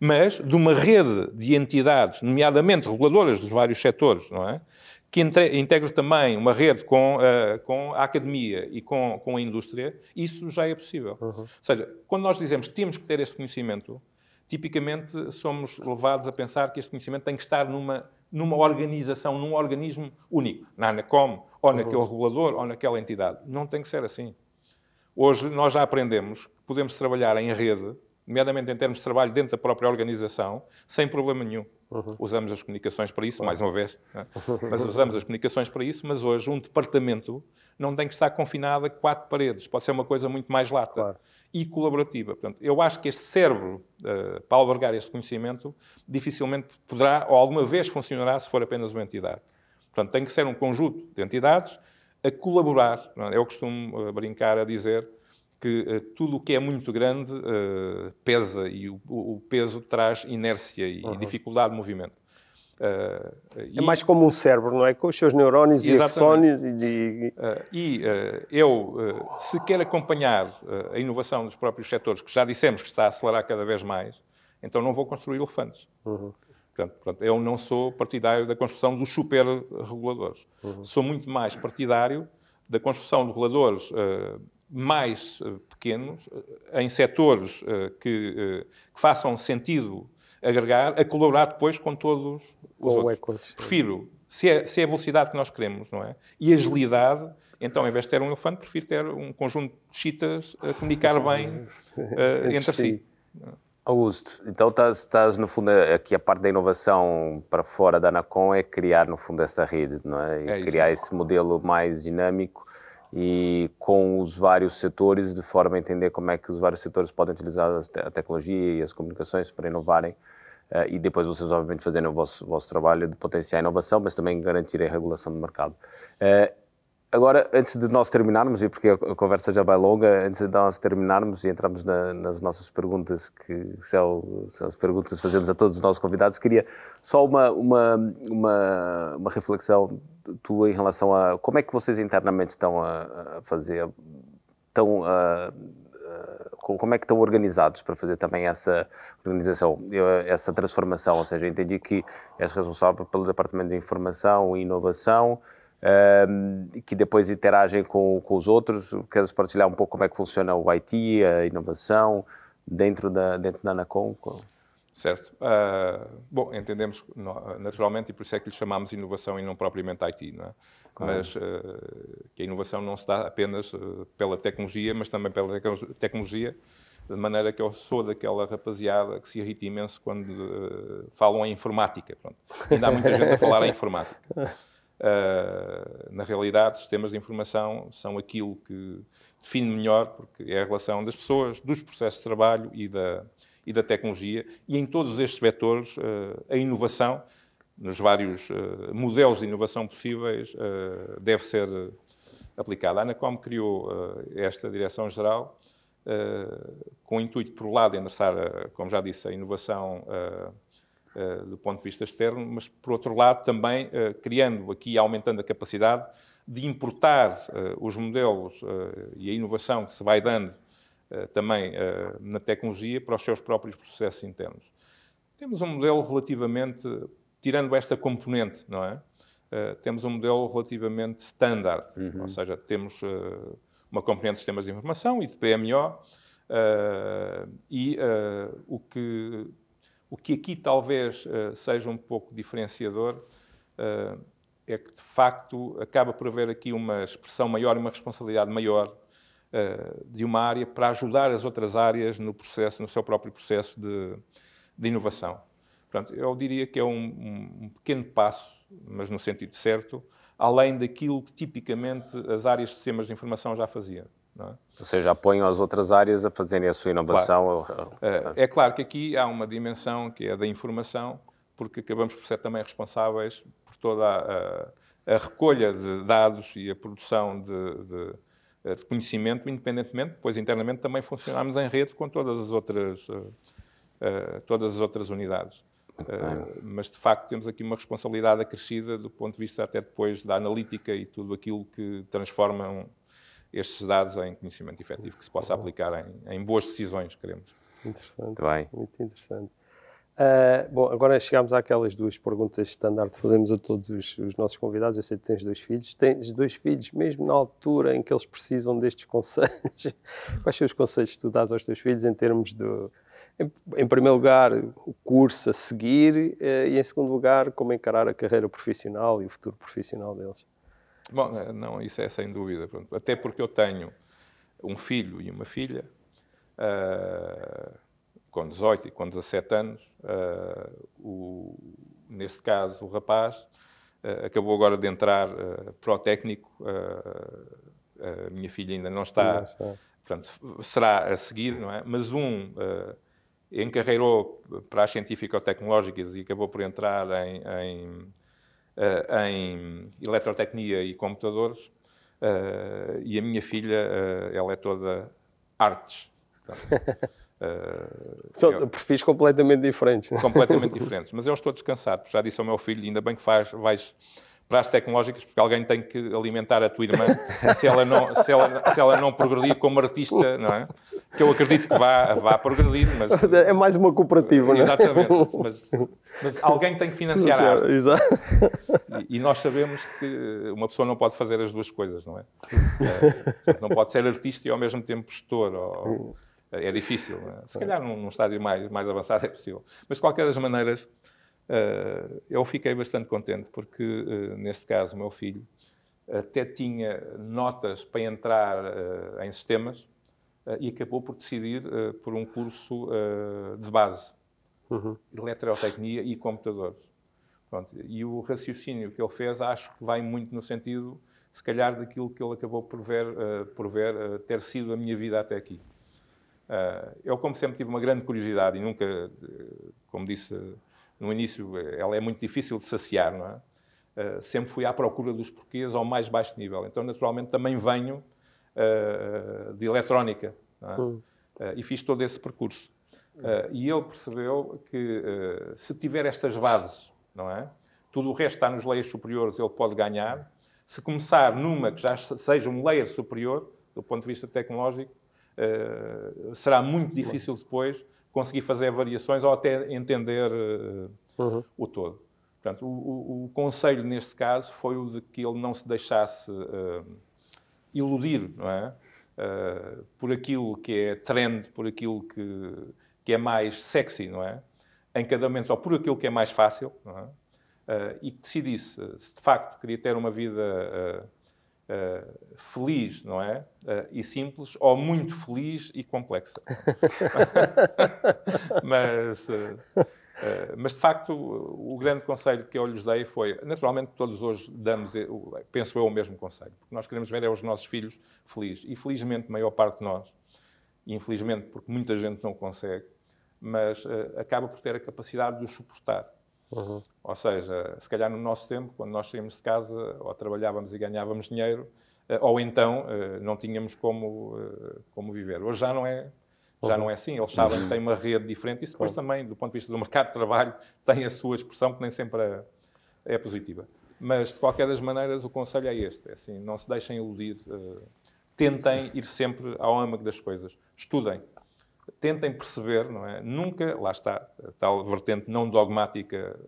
Speaker 4: Mas de uma rede de entidades, nomeadamente reguladoras dos vários setores, não é? que integre também uma rede com, uh, com a academia e com, com a indústria, isso já é possível. Uhum. Ou seja, quando nós dizemos que temos que ter este conhecimento, tipicamente somos levados a pensar que este conhecimento tem que estar numa, numa organização, num organismo único, na ANACOM, ou naquele uhum. regulador, ou naquela entidade. Não tem que ser assim. Hoje nós já aprendemos que podemos trabalhar em rede, nomeadamente em termos de trabalho dentro da própria organização, sem problema nenhum. Uhum. Usamos as comunicações para isso, mais uma vez, né? <laughs> mas usamos as comunicações para isso, mas hoje um departamento não tem que estar confinado a quatro paredes, pode ser uma coisa muito mais lata claro. e colaborativa. Portanto, eu acho que este cérebro, uh, para albergar este conhecimento, dificilmente poderá ou alguma vez funcionará se for apenas uma entidade. Portanto, tem que ser um conjunto de entidades a colaborar. É? Eu costumo uh, brincar a dizer que uh, tudo o que é muito grande uh, pesa e o, o, peso traz inércia e, uhum. dificuldade de movimento.
Speaker 3: Uh, é e, mais como um cérebro, não é? Com os seus neurónios e axónios e...
Speaker 4: De... e eu, se quer acompanhar a inovação dos próprios setores, que já dissemos que está a acelerar cada vez mais, então não vou construir elefantes. Uhum. Portanto, portanto, eu não sou partidário da construção dos super-reguladores. Uhum. Sou muito mais partidário da construção de reguladores mais uh, pequenos, uh, em setores que, que, façam sentido agregar, a colaborar depois com todos os com outros. Prefiro, se é, se é a velocidade que nós queremos, não é? E agilidade, então, em vez de ter um elefante, prefiro ter um conjunto de chitas a comunicar bem <laughs> entre si.
Speaker 2: Augusto, então estás, estás, no fundo aqui a parte da inovação para fora da Anacom é criar no fundo essa rede, não é? E é criar esse modelo mais dinâmico e com os vários setores de forma a entender como é que os vários setores podem utilizar a tecnologia e as comunicações para inovarem uh, e depois vocês obviamente fazerem o vosso, vosso trabalho de potenciar a inovação, mas também garantir a regulação do mercado. Uh, Agora, antes de nós terminarmos, e porque a conversa já vai longa, antes de nós terminarmos e entrarmos na, nas nossas perguntas, que são, são, as perguntas que fazemos a todos os nossos convidados, queria só uma, uma, uma, uma reflexão tua em relação a como é que vocês internamente estão a, a fazer, estão a, como é que estão organizados para fazer também essa organização, essa transformação, ou seja, entendi que és responsável pelo Departamento de Informação e Inovação, um, que depois interagem com, com, os outros. Queres partilhar um pouco como é que funciona o IT, a inovação dentro da, dentro da Anacom?
Speaker 4: Certo. Uh, bom, entendemos naturalmente, e por isso é que lhe chamamos inovação e não propriamente IT, não é? Claro. Mas uh, que a inovação não se dá apenas uh, pela tecnologia, mas também pela tecnologia, de maneira que eu sou daquela rapaziada que se irrita imenso quando falam em informática. Pronto. Ainda há muita gente a falar em informática. Na realidade, sistemas de informação são aquilo que define melhor, porque é a relação das pessoas, dos processos de trabalho e da, e da tecnologia, e em todos estes vetores, uh, a inovação, nos vários uh, modelos de inovação possíveis, deve ser aplicada. A Anacom criou esta direção-geral com o intuito, por um lado, de endereçar, como já disse, a inovação do ponto de vista externo, mas, por outro lado, também criando aqui, aumentando a capacidade de importar os modelos e a inovação que se vai dando também na tecnologia para os seus próprios processos internos. Temos um modelo relativamente, tirando esta componente, não é? temos um modelo relativamente standard, uhum. ou seja, temos uma componente de sistemas de informação e de PMO, e o que o que aqui talvez seja um pouco diferenciador é que, de facto, acaba por haver aqui uma expressão maior e uma responsabilidade maior de uma área para ajudar as outras áreas no processo, no seu próprio processo de, de inovação. Portanto, eu diria que é um, um, pequeno passo, mas no sentido certo, além daquilo que tipicamente as áreas de sistemas de informação já faziam. É?
Speaker 2: Ou seja, apoiam as outras áreas a fazerem a sua inovação.
Speaker 4: Claro. É, é claro que aqui há uma dimensão que é da informação, porque acabamos por ser também responsáveis por toda a, a, a recolha de dados e a produção de, de, de, conhecimento, independentemente, depois internamente também funcionamos em rede com todas as outras, uh, uh, todas as outras unidades. Uh, mas de facto temos aqui uma responsabilidade acrescida do ponto de vista até depois da analítica e tudo aquilo que transforma um, estes dados em conhecimento efetivo que se possa aplicar em, em boas decisões, queremos.
Speaker 3: Interessante. Muito, bem. muito interessante. Uh, bom, agora chegamos àquelas duas perguntas standard que fazemos a todos os, os, nossos convidados. Eu sei que tens dois filhos. Tens dois filhos, mesmo na altura em que eles precisam destes conselhos. <laughs> Quais são os conselhos que tu dás aos teus filhos em termos de, em, em primeiro lugar, o curso a seguir uh, e, em segundo lugar, como encarar a carreira profissional e o futuro profissional deles?
Speaker 4: Bom, eh, não, isso é sem dúvida. Até porque eu tenho um filho e uma filha. Uh, com 18 e com 17 anos, uh, o, neste caso o rapaz uh, acabou agora de entrar uh, para o técnico, a minha filha ainda não está, não está, portanto, será a seguir, não é? Mas um encarreirou para as científico-tecnológicas e acabou por entrar em, em, em eletrotecnia e computadores, e a minha filha, ela é toda artes. Portanto, <laughs>
Speaker 3: Uh, São eu, perfis completamente diferentes.
Speaker 4: Completamente <laughs> diferentes. Mas eu estou descansado, já disse ao meu filho, ainda bem que faz, vais para as tecnológicas, porque alguém tem que alimentar a tua irmã <laughs> se ela não, se ela, se ela não progredir como artista, não é? Que eu acredito que vá, vá progredir, mas... <laughs>
Speaker 3: É mais uma cooperativa, não é?
Speaker 4: Exatamente, mas, mas alguém tem que financiar a arte. Exato. E, e, nós sabemos que uma pessoa não pode fazer as duas coisas, não é? é não pode ser artista e ao mesmo tempo gestor, ou, é difícil. É? Se calhar num, num, estádio mais, mais avançado é possível. Mas de qualquer das maneiras, uh, eu fiquei bastante contente porque, uh, neste caso, o meu filho até tinha notas para entrar uh, em sistemas e acabou por decidir por um curso de base, uhum. eletrotecnia e computadores. Pronto. E o raciocínio que ele fez, acho que vai muito no sentido, se calhar, daquilo que ele acabou por ver, por ver ter sido a minha vida até aqui. Uh, eu, como sempre, tive uma grande curiosidade e nunca, como disse no início, ela é muito difícil de saciar, não é? Uh, sempre fui à procura dos porquês ao mais baixo nível. Então, naturalmente, também venho uh, de eletrónica é? uh, e fiz todo esse percurso. e ele percebeu que se tiver estas bases, não é? Tudo o resto está nos layers superiores, ele pode ganhar. Se começar numa que já seja um layer superior, do ponto de vista tecnológico, uh, será muito difícil depois conseguir fazer variações ou até entender uh, uhum. o todo. Portanto, o, o, o, conselho neste caso foi o de que ele não se deixasse uh, iludir, não é? por aquilo que é trend, por aquilo que, que é mais sexy, não é? Em cada momento, ou por aquilo que é mais fácil, não é? e que decidisse se de facto queria ter uma vida Uh, feliz, não é? Uh, e simples, ou muito feliz e complexa. <laughs> mas, uh, mas, de facto, o, o, grande conselho que eu lhes dei foi, naturalmente, todos hoje damos, penso eu, o mesmo conselho, porque nós queremos ver é os nossos filhos felizes. E, felizmente, a maior parte de nós, infelizmente, porque muita gente não consegue, mas acaba por ter a capacidade de os suportar. Uhum. Ou seja, se calhar no nosso tempo, quando nós saímos de casa, ou trabalhávamos e ganhávamos dinheiro, eh, ou então eh, não tínhamos como, eh, como viver. Hoje já não é, já não é assim. Eles sabem que têm uma rede diferente. Isso depois também, do ponto de vista do mercado de trabalho, <laughs> tem a sua expressão, que nem sempre é, é positiva. Mas, de qualquer das maneiras, o conselho é este. É assim, não se deixem iludir. tentem ir sempre ao âmago das coisas. Estudem tentem perceber, não é? Nunca, lá está, tal vertente não dogmática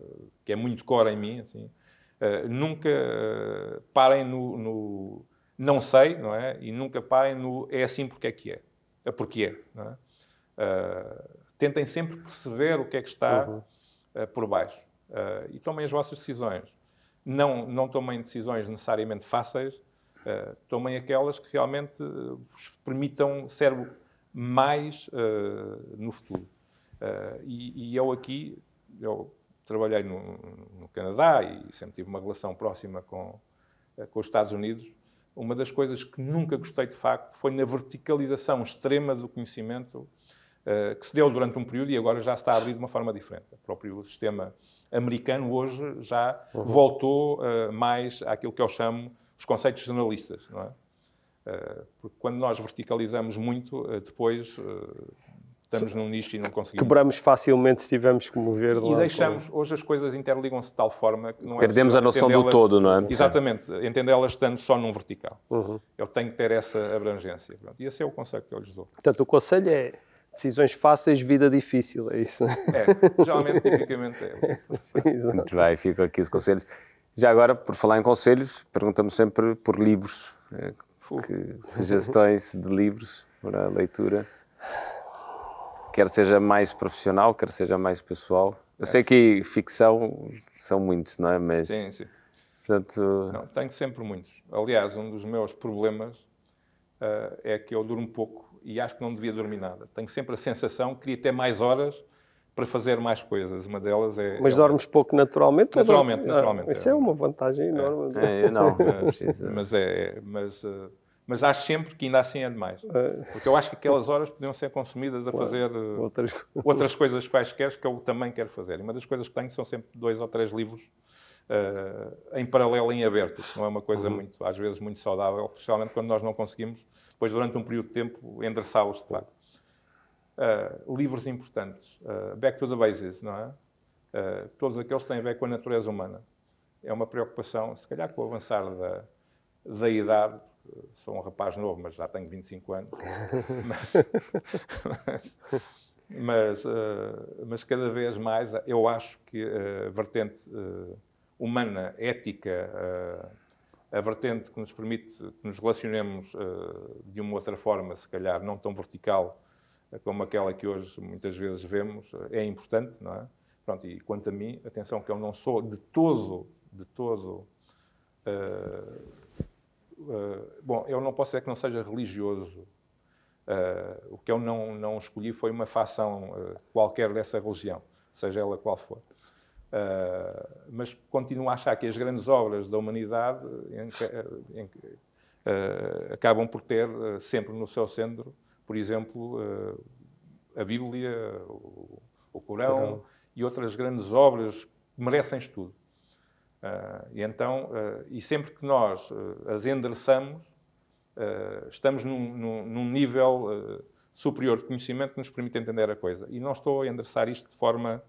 Speaker 4: que é muito core em mim, assim, uh, nunca uh, parem no, no, não sei, não é? E nunca parem no é assim porque é que é, é porque é, não é? Uh, tentem sempre perceber o que é que está uhum. por baixo e tomem as vossas decisões. Não, não tomem decisões necessariamente fáceis, tomem aquelas que realmente vos permitam ser mais uh, no futuro. Uh, e, e, eu aqui, eu trabalhei no, no, Canadá e sempre tive uma relação próxima com, uh, com os Estados Unidos. Uma das coisas que nunca gostei de facto foi na verticalização extrema do conhecimento que se deu durante um período e agora já está a abrir de uma forma diferente. O próprio sistema americano hoje já uhum. voltou mais àquilo que eu chamo os conceitos generalistas, não é? Eh, porque quando nós verticalizamos muito, eh, depois eh, estamos num nicho e não conseguimos.
Speaker 3: Quebramos facilmente se tivermos que mover.
Speaker 4: E deixamos, hoje as coisas interligam-se de tal forma que não
Speaker 2: é Perdemos a noção do todo, não é?
Speaker 4: Exatamente, entendê-las estando só num vertical. Uhum. Eu tenho que ter essa abrangência. Pronto. E esse é o conselho que eu lhes dou.
Speaker 3: Portanto, o conselho é Decisões fáceis, vida difícil, é isso?
Speaker 4: É, geralmente, tipicamente é. <laughs>
Speaker 3: Sim,
Speaker 2: Muito bem, fico aqui os conselhos. Já agora, por falar em conselhos, perguntamos sempre por livros. Eh, Que, <laughs> sugestões de livros para a leitura. Quer seja mais profissional, quer seja mais pessoal. Eu sei que ficção são muitos, não é? Mas,
Speaker 4: Sim, sim.
Speaker 2: portanto,
Speaker 4: Não, tenho sempre muitos. Aliás, um dos meus problemas ah, é que eu durmo pouco e acho que não devia dormir nada. Tenho sempre a sensação que queria ter mais horas para fazer mais coisas. Uma delas é.
Speaker 3: Mas
Speaker 4: é-
Speaker 3: dormes pouco naturalmente? ou
Speaker 4: Naturalmente,
Speaker 3: dormes-
Speaker 4: naturalmente.
Speaker 3: Isso é uma vantagem enorme.
Speaker 2: é, eu não, <laughs> não precisa.
Speaker 4: Mas é. Mas, ah, mas acho sempre que ainda assim é demais. Porque eu acho que aquelas horas podiam ser consumidas a fazer ah,
Speaker 3: Outras coisas.
Speaker 4: outras coisas quaisquer que eu também quero fazer. E uma das coisas que tenho são sempre dois ou três livros eh, em paralelo, em aberto. Isso não é uma coisa muito, às vezes, muito saudável, especialmente quando nós não conseguimos, depois, durante um período de tempo, endereçá-los de facto. Eh, livros importantes. Eh, back to the Bases, não é? Eh, todos aqueles que têm a ver com a natureza humana. É uma preocupação, se calhar com o avançar da, da idade, eh, sou um rapaz novo, mas já tenho 25 anos, <laughs> mas, mas, eh, mas cada vez mais eu acho que a vertente eh, humana, ética, eh, a vertente que nos permite que nos relacionemos eh, de uma outra forma, se calhar não tão vertical eh, como aquela que hoje muitas vezes vemos, eh, é importante, não é? Pronto, e quanto a mim, atenção que eu não sou de todo, de todo eh, Uh, bom, eu não posso dizer que não seja religioso. Uh, o que eu não, não escolhi foi uma facção uh, qualquer dessa religião, seja ela qual for. Mas continuo a achar que as grandes obras da humanidade em- em- acabam por ter sempre no seu centro, por exemplo, a Bíblia, o, o Corão,
Speaker 3: Corão.
Speaker 4: e outras grandes obras que merecem estudo. Ah, e então, ah, e sempre que nós ah, as endereçamos, estamos num, num- num nível superior de conhecimento que nos permite entender a coisa. E não estou a endereçar isto de forma,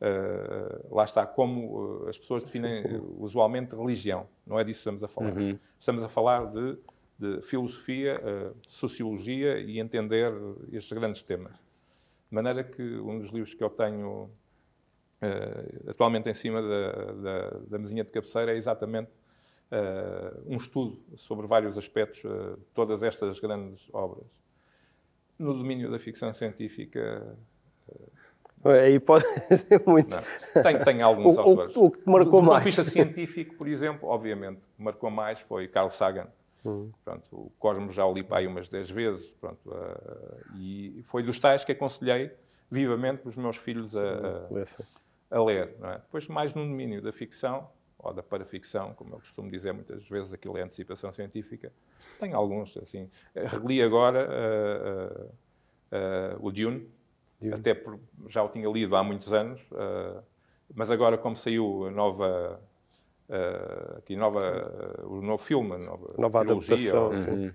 Speaker 4: ah, lá está, como as pessoas definem
Speaker 3: sim.
Speaker 4: usualmente religião. Não é disso que estamos a falar. Estamos a falar de, de filosofia, ah, sociologia e entender estes grandes temas. De maneira que um dos livros que eu tenho eh, atualmente em cima da, da, da mesinha de cabeceira é exatamente eh, um estudo sobre vários aspectos eh, de todas estas grandes obras. No domínio da ficção científica,
Speaker 3: Aí pode <laughs> ser muito.
Speaker 4: não. Tenho, tenho alguns
Speaker 3: O- o-
Speaker 4: autores.
Speaker 3: o que te marcou
Speaker 4: do, do ponto
Speaker 3: mais?
Speaker 4: de vista científico, por exemplo, obviamente, o que marcou mais foi Carl Sagan.
Speaker 3: Hum.
Speaker 4: Pronto, o Cosmos já o li para aí umas 10 vezes. Pronto, ah, e foi dos tais que aconselhei vivamente os meus filhos a, a- a ler. É? Depois, mais no domínio da ficção, ou da paraficção, como eu costumo dizer muitas vezes, aquilo é antecipação científica. Tenho alguns, assim. Eh, Reli agora ah, ah, o Dune,
Speaker 3: Dune.
Speaker 4: até por, já o tinha lido há muitos anos, ah, mas agora, como saiu a nova. aqui nova, o novo filme, a nova,
Speaker 3: Nova
Speaker 4: trilogia, ou-
Speaker 3: sim.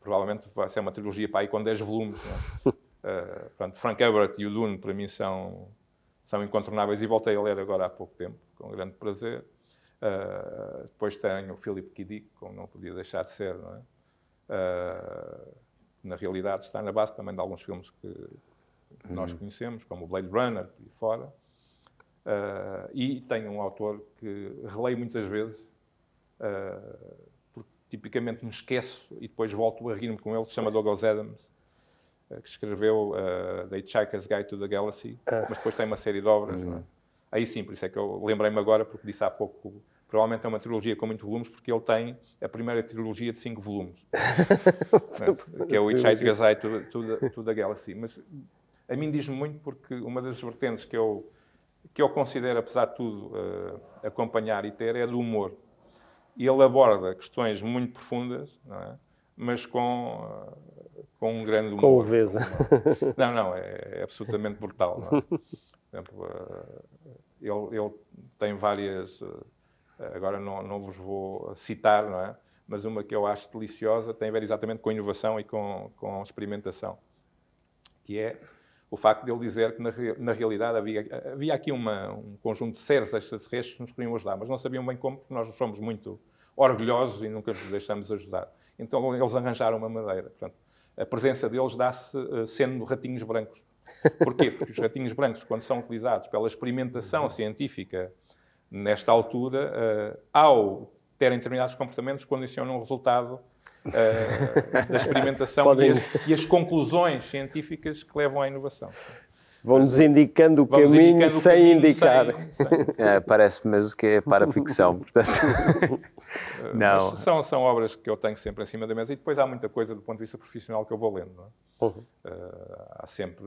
Speaker 4: provavelmente vai ser uma trilogia para aí com 10 volumes. não é? <laughs> Eh, pronto, Frank Herbert e o Dune, para mim, são, são incontornáveis e voltei a ler agora há pouco tempo, com grande prazer. Eh, depois tenho o Philip K. Dick, como não podia deixar de ser, não é? Eh, na realidade está na base também de alguns filmes que nós conhecemos, como o Blade Runner e fora. Eh, e tenho um autor que releio muitas vezes, porque tipicamente me esqueço e depois volto a rir-me com ele, que se chama Douglas Adams, que escreveu uh, The Hitchhiker's Guide to the Galaxy, mas depois tem uma série de obras. não é? Aí sim, por isso é que eu lembrei-me agora, porque disse há pouco, provavelmente é uma trilogia com muitos volumes, porque ele tem a primeira trilogia de cinco volumes, <laughs> né? que é o Hitchhiker's Guide to, to, the, to the Galaxy. Mas a mim diz-me muito porque uma das vertentes que eu, que eu considero, apesar de tudo, eh, acompanhar e ter é do humor. E ele aborda questões muito profundas, não é? mas com, eh, com um grande humor.
Speaker 3: Com leveza.
Speaker 4: Não, não, é, é absolutamente brutal. É? <laughs> Exemplo, eh, ele, ele tem várias. eh, Agora não, não vos vou citar, não é? Mas uma que eu acho deliciosa tem a ver exatamente com inovação e com, com experimentação, que é o facto de ele dizer que na, na realidade havia, havia aqui uma, um conjunto de seres extraterrestres que nos queriam ajudar, mas não sabiam bem como, porque nós somos muito orgulhosos e nunca nos deixamos ajudar. Então eles arranjaram uma maneira. Portanto, a presença deles dá-se uh, sendo ratinhos brancos. Porquê? Porque os ratinhos brancos, quando são utilizados pela experimentação científica nesta altura, uh, ao terem determinados comportamentos, condicionam o resultado uh, da experimentação <laughs> e as, e as conclusões científicas que levam à inovação.
Speaker 3: Vão-nos indicando o Vamos caminho indicando sem o caminho indicar. Sem,
Speaker 2: sem... <laughs> É, parece mesmo que é para ficção. Portanto... <laughs>
Speaker 4: não. são, são obras que eu tenho sempre em cima da mesa e depois há muita coisa do ponto de vista profissional que eu vou lendo. É? Uhum. Uh, há sempre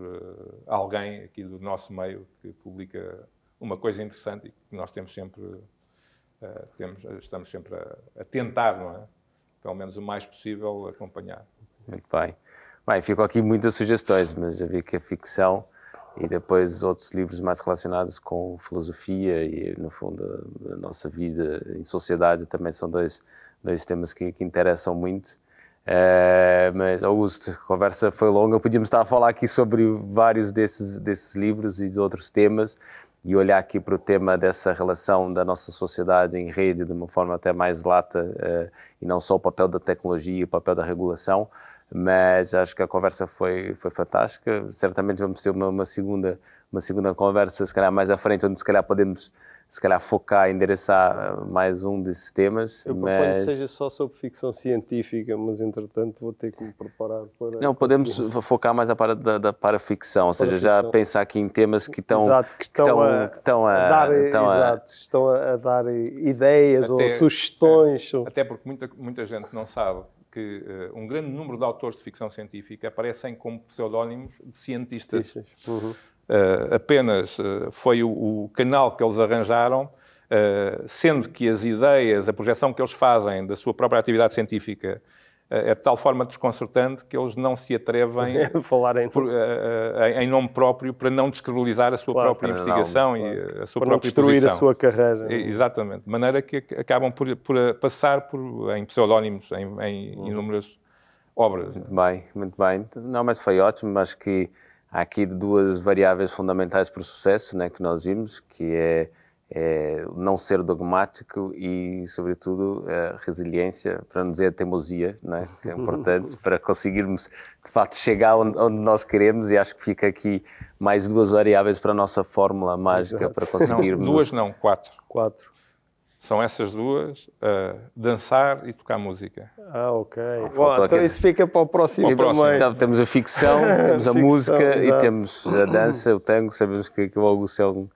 Speaker 4: alguém aqui do nosso meio que publica uma coisa interessante e que nós temos sempre, uh, temos, estamos sempre a, a tentar, não é? pelo menos o mais possível, acompanhar.
Speaker 2: Muito bem. Bem, ficam aqui muitas sugestões, mas já vi que a ficção e depois outros livros mais relacionados com filosofia e, no fundo, a nossa vida em sociedade também são dois, dois temas que, que interessam muito. É, mas, Augusto, a conversa foi longa, podíamos estar a falar aqui sobre vários desses, desses livros e de outros temas e olhar aqui para o tema dessa relação da nossa sociedade em rede de uma forma até mais lata é, e não só o papel da tecnologia e o papel da regulação, mas acho que a conversa foi, foi fantástica. Certamente vamos ter uma, uma, segunda, uma segunda conversa, se calhar mais à frente, onde se calhar podemos se calhar focar, endereçar mais um desses temas.
Speaker 3: Eu
Speaker 2: mas...
Speaker 3: proponho que seja só sobre ficção científica, mas entretanto vou ter que me preparar para...
Speaker 2: Não, podemos focar mais a para da, da para-ficção, ou seja, já pensar aqui em temas que estão,
Speaker 3: exato, que estão, que estão, a, que estão a, a, dar, estão exato, a... estão a, dar ideias até, ou sugestões.
Speaker 4: É, até porque muita, muita gente não sabe que uh, um grande número de autores de ficção científica aparecem como pseudónimos de cientistas. Uhum. Uh, apenas uh, foi o, o, canal que eles arranjaram, sendo que as ideias, a projeção que eles fazem da sua própria atividade científica é de tal forma desconcertante que eles não se atrevem <laughs> a
Speaker 3: falar em...
Speaker 4: Por, em nome próprio para não descredibilizar a sua claro, própria investigação não, e a sua
Speaker 3: para
Speaker 4: própria
Speaker 3: não destruir
Speaker 4: posição.
Speaker 3: a sua carreira.
Speaker 4: Exatamente. De maneira que acabam por, por passar por, em pseudónimos em, em hum. inúmeras obras.
Speaker 2: Muito bem, muito bem. Não, mas foi ótimo. Acho que há aqui duas variáveis fundamentais para o sucesso né, que nós vimos, que é é, não ser dogmático e, sobretudo, a resiliência, para não dizer a teimosia, né? que é importante <laughs> para conseguirmos, de facto, chegar onde, onde, nós queremos. E acho que fica aqui mais duas variáveis para a nossa fórmula mágica Exato. para conseguirmos.
Speaker 4: Não, duas não, quatro.
Speaker 3: Quatro.
Speaker 4: São essas duas, uh, dançar e tocar música.
Speaker 3: Ah, ok. Bom, então isso fica para o próximo,
Speaker 2: para o próximo.
Speaker 3: também.
Speaker 2: Então, temos a ficção, <laughs> temos a ficção, música exato. e temos a dança, o tango. Sabemos que, que o Augusto é um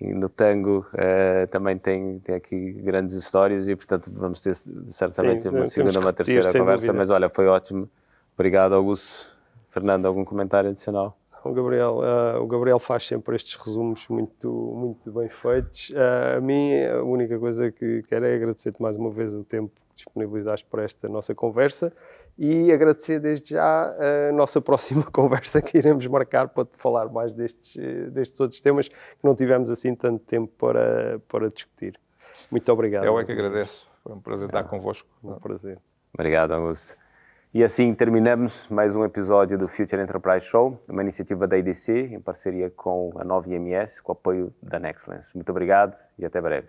Speaker 2: e no tango uh, também tem, tem aqui grandes histórias e, portanto, vamos ter certamente Sim, uma segunda, uma terceira conversa. Dúvida. Mas olha, foi ótimo. Obrigado, Augusto. Fernando, algum comentário adicional?
Speaker 3: O Gabriel, uh, o Gabriel faz sempre estes resumos muito, muito bem feitos. Uh, a mim, a única coisa que quero é agradecer-te mais uma vez o tempo que disponibilizaste para esta nossa conversa e agradecer desde já a nossa <laughs> próxima conversa que iremos marcar para falar mais destes, destes outros temas que não tivemos assim tanto tempo para, para discutir. Muito obrigado.
Speaker 4: Eu é que agradeço. Foi um prazer estar convosco.
Speaker 3: Um prazer.
Speaker 2: Obrigado, Augusto. E assim terminamos mais um episódio do Future Enterprise Show, uma iniciativa da IDC em parceria com a Nova IMS, com o apoio da Nexcellence. Muito obrigado e até breve.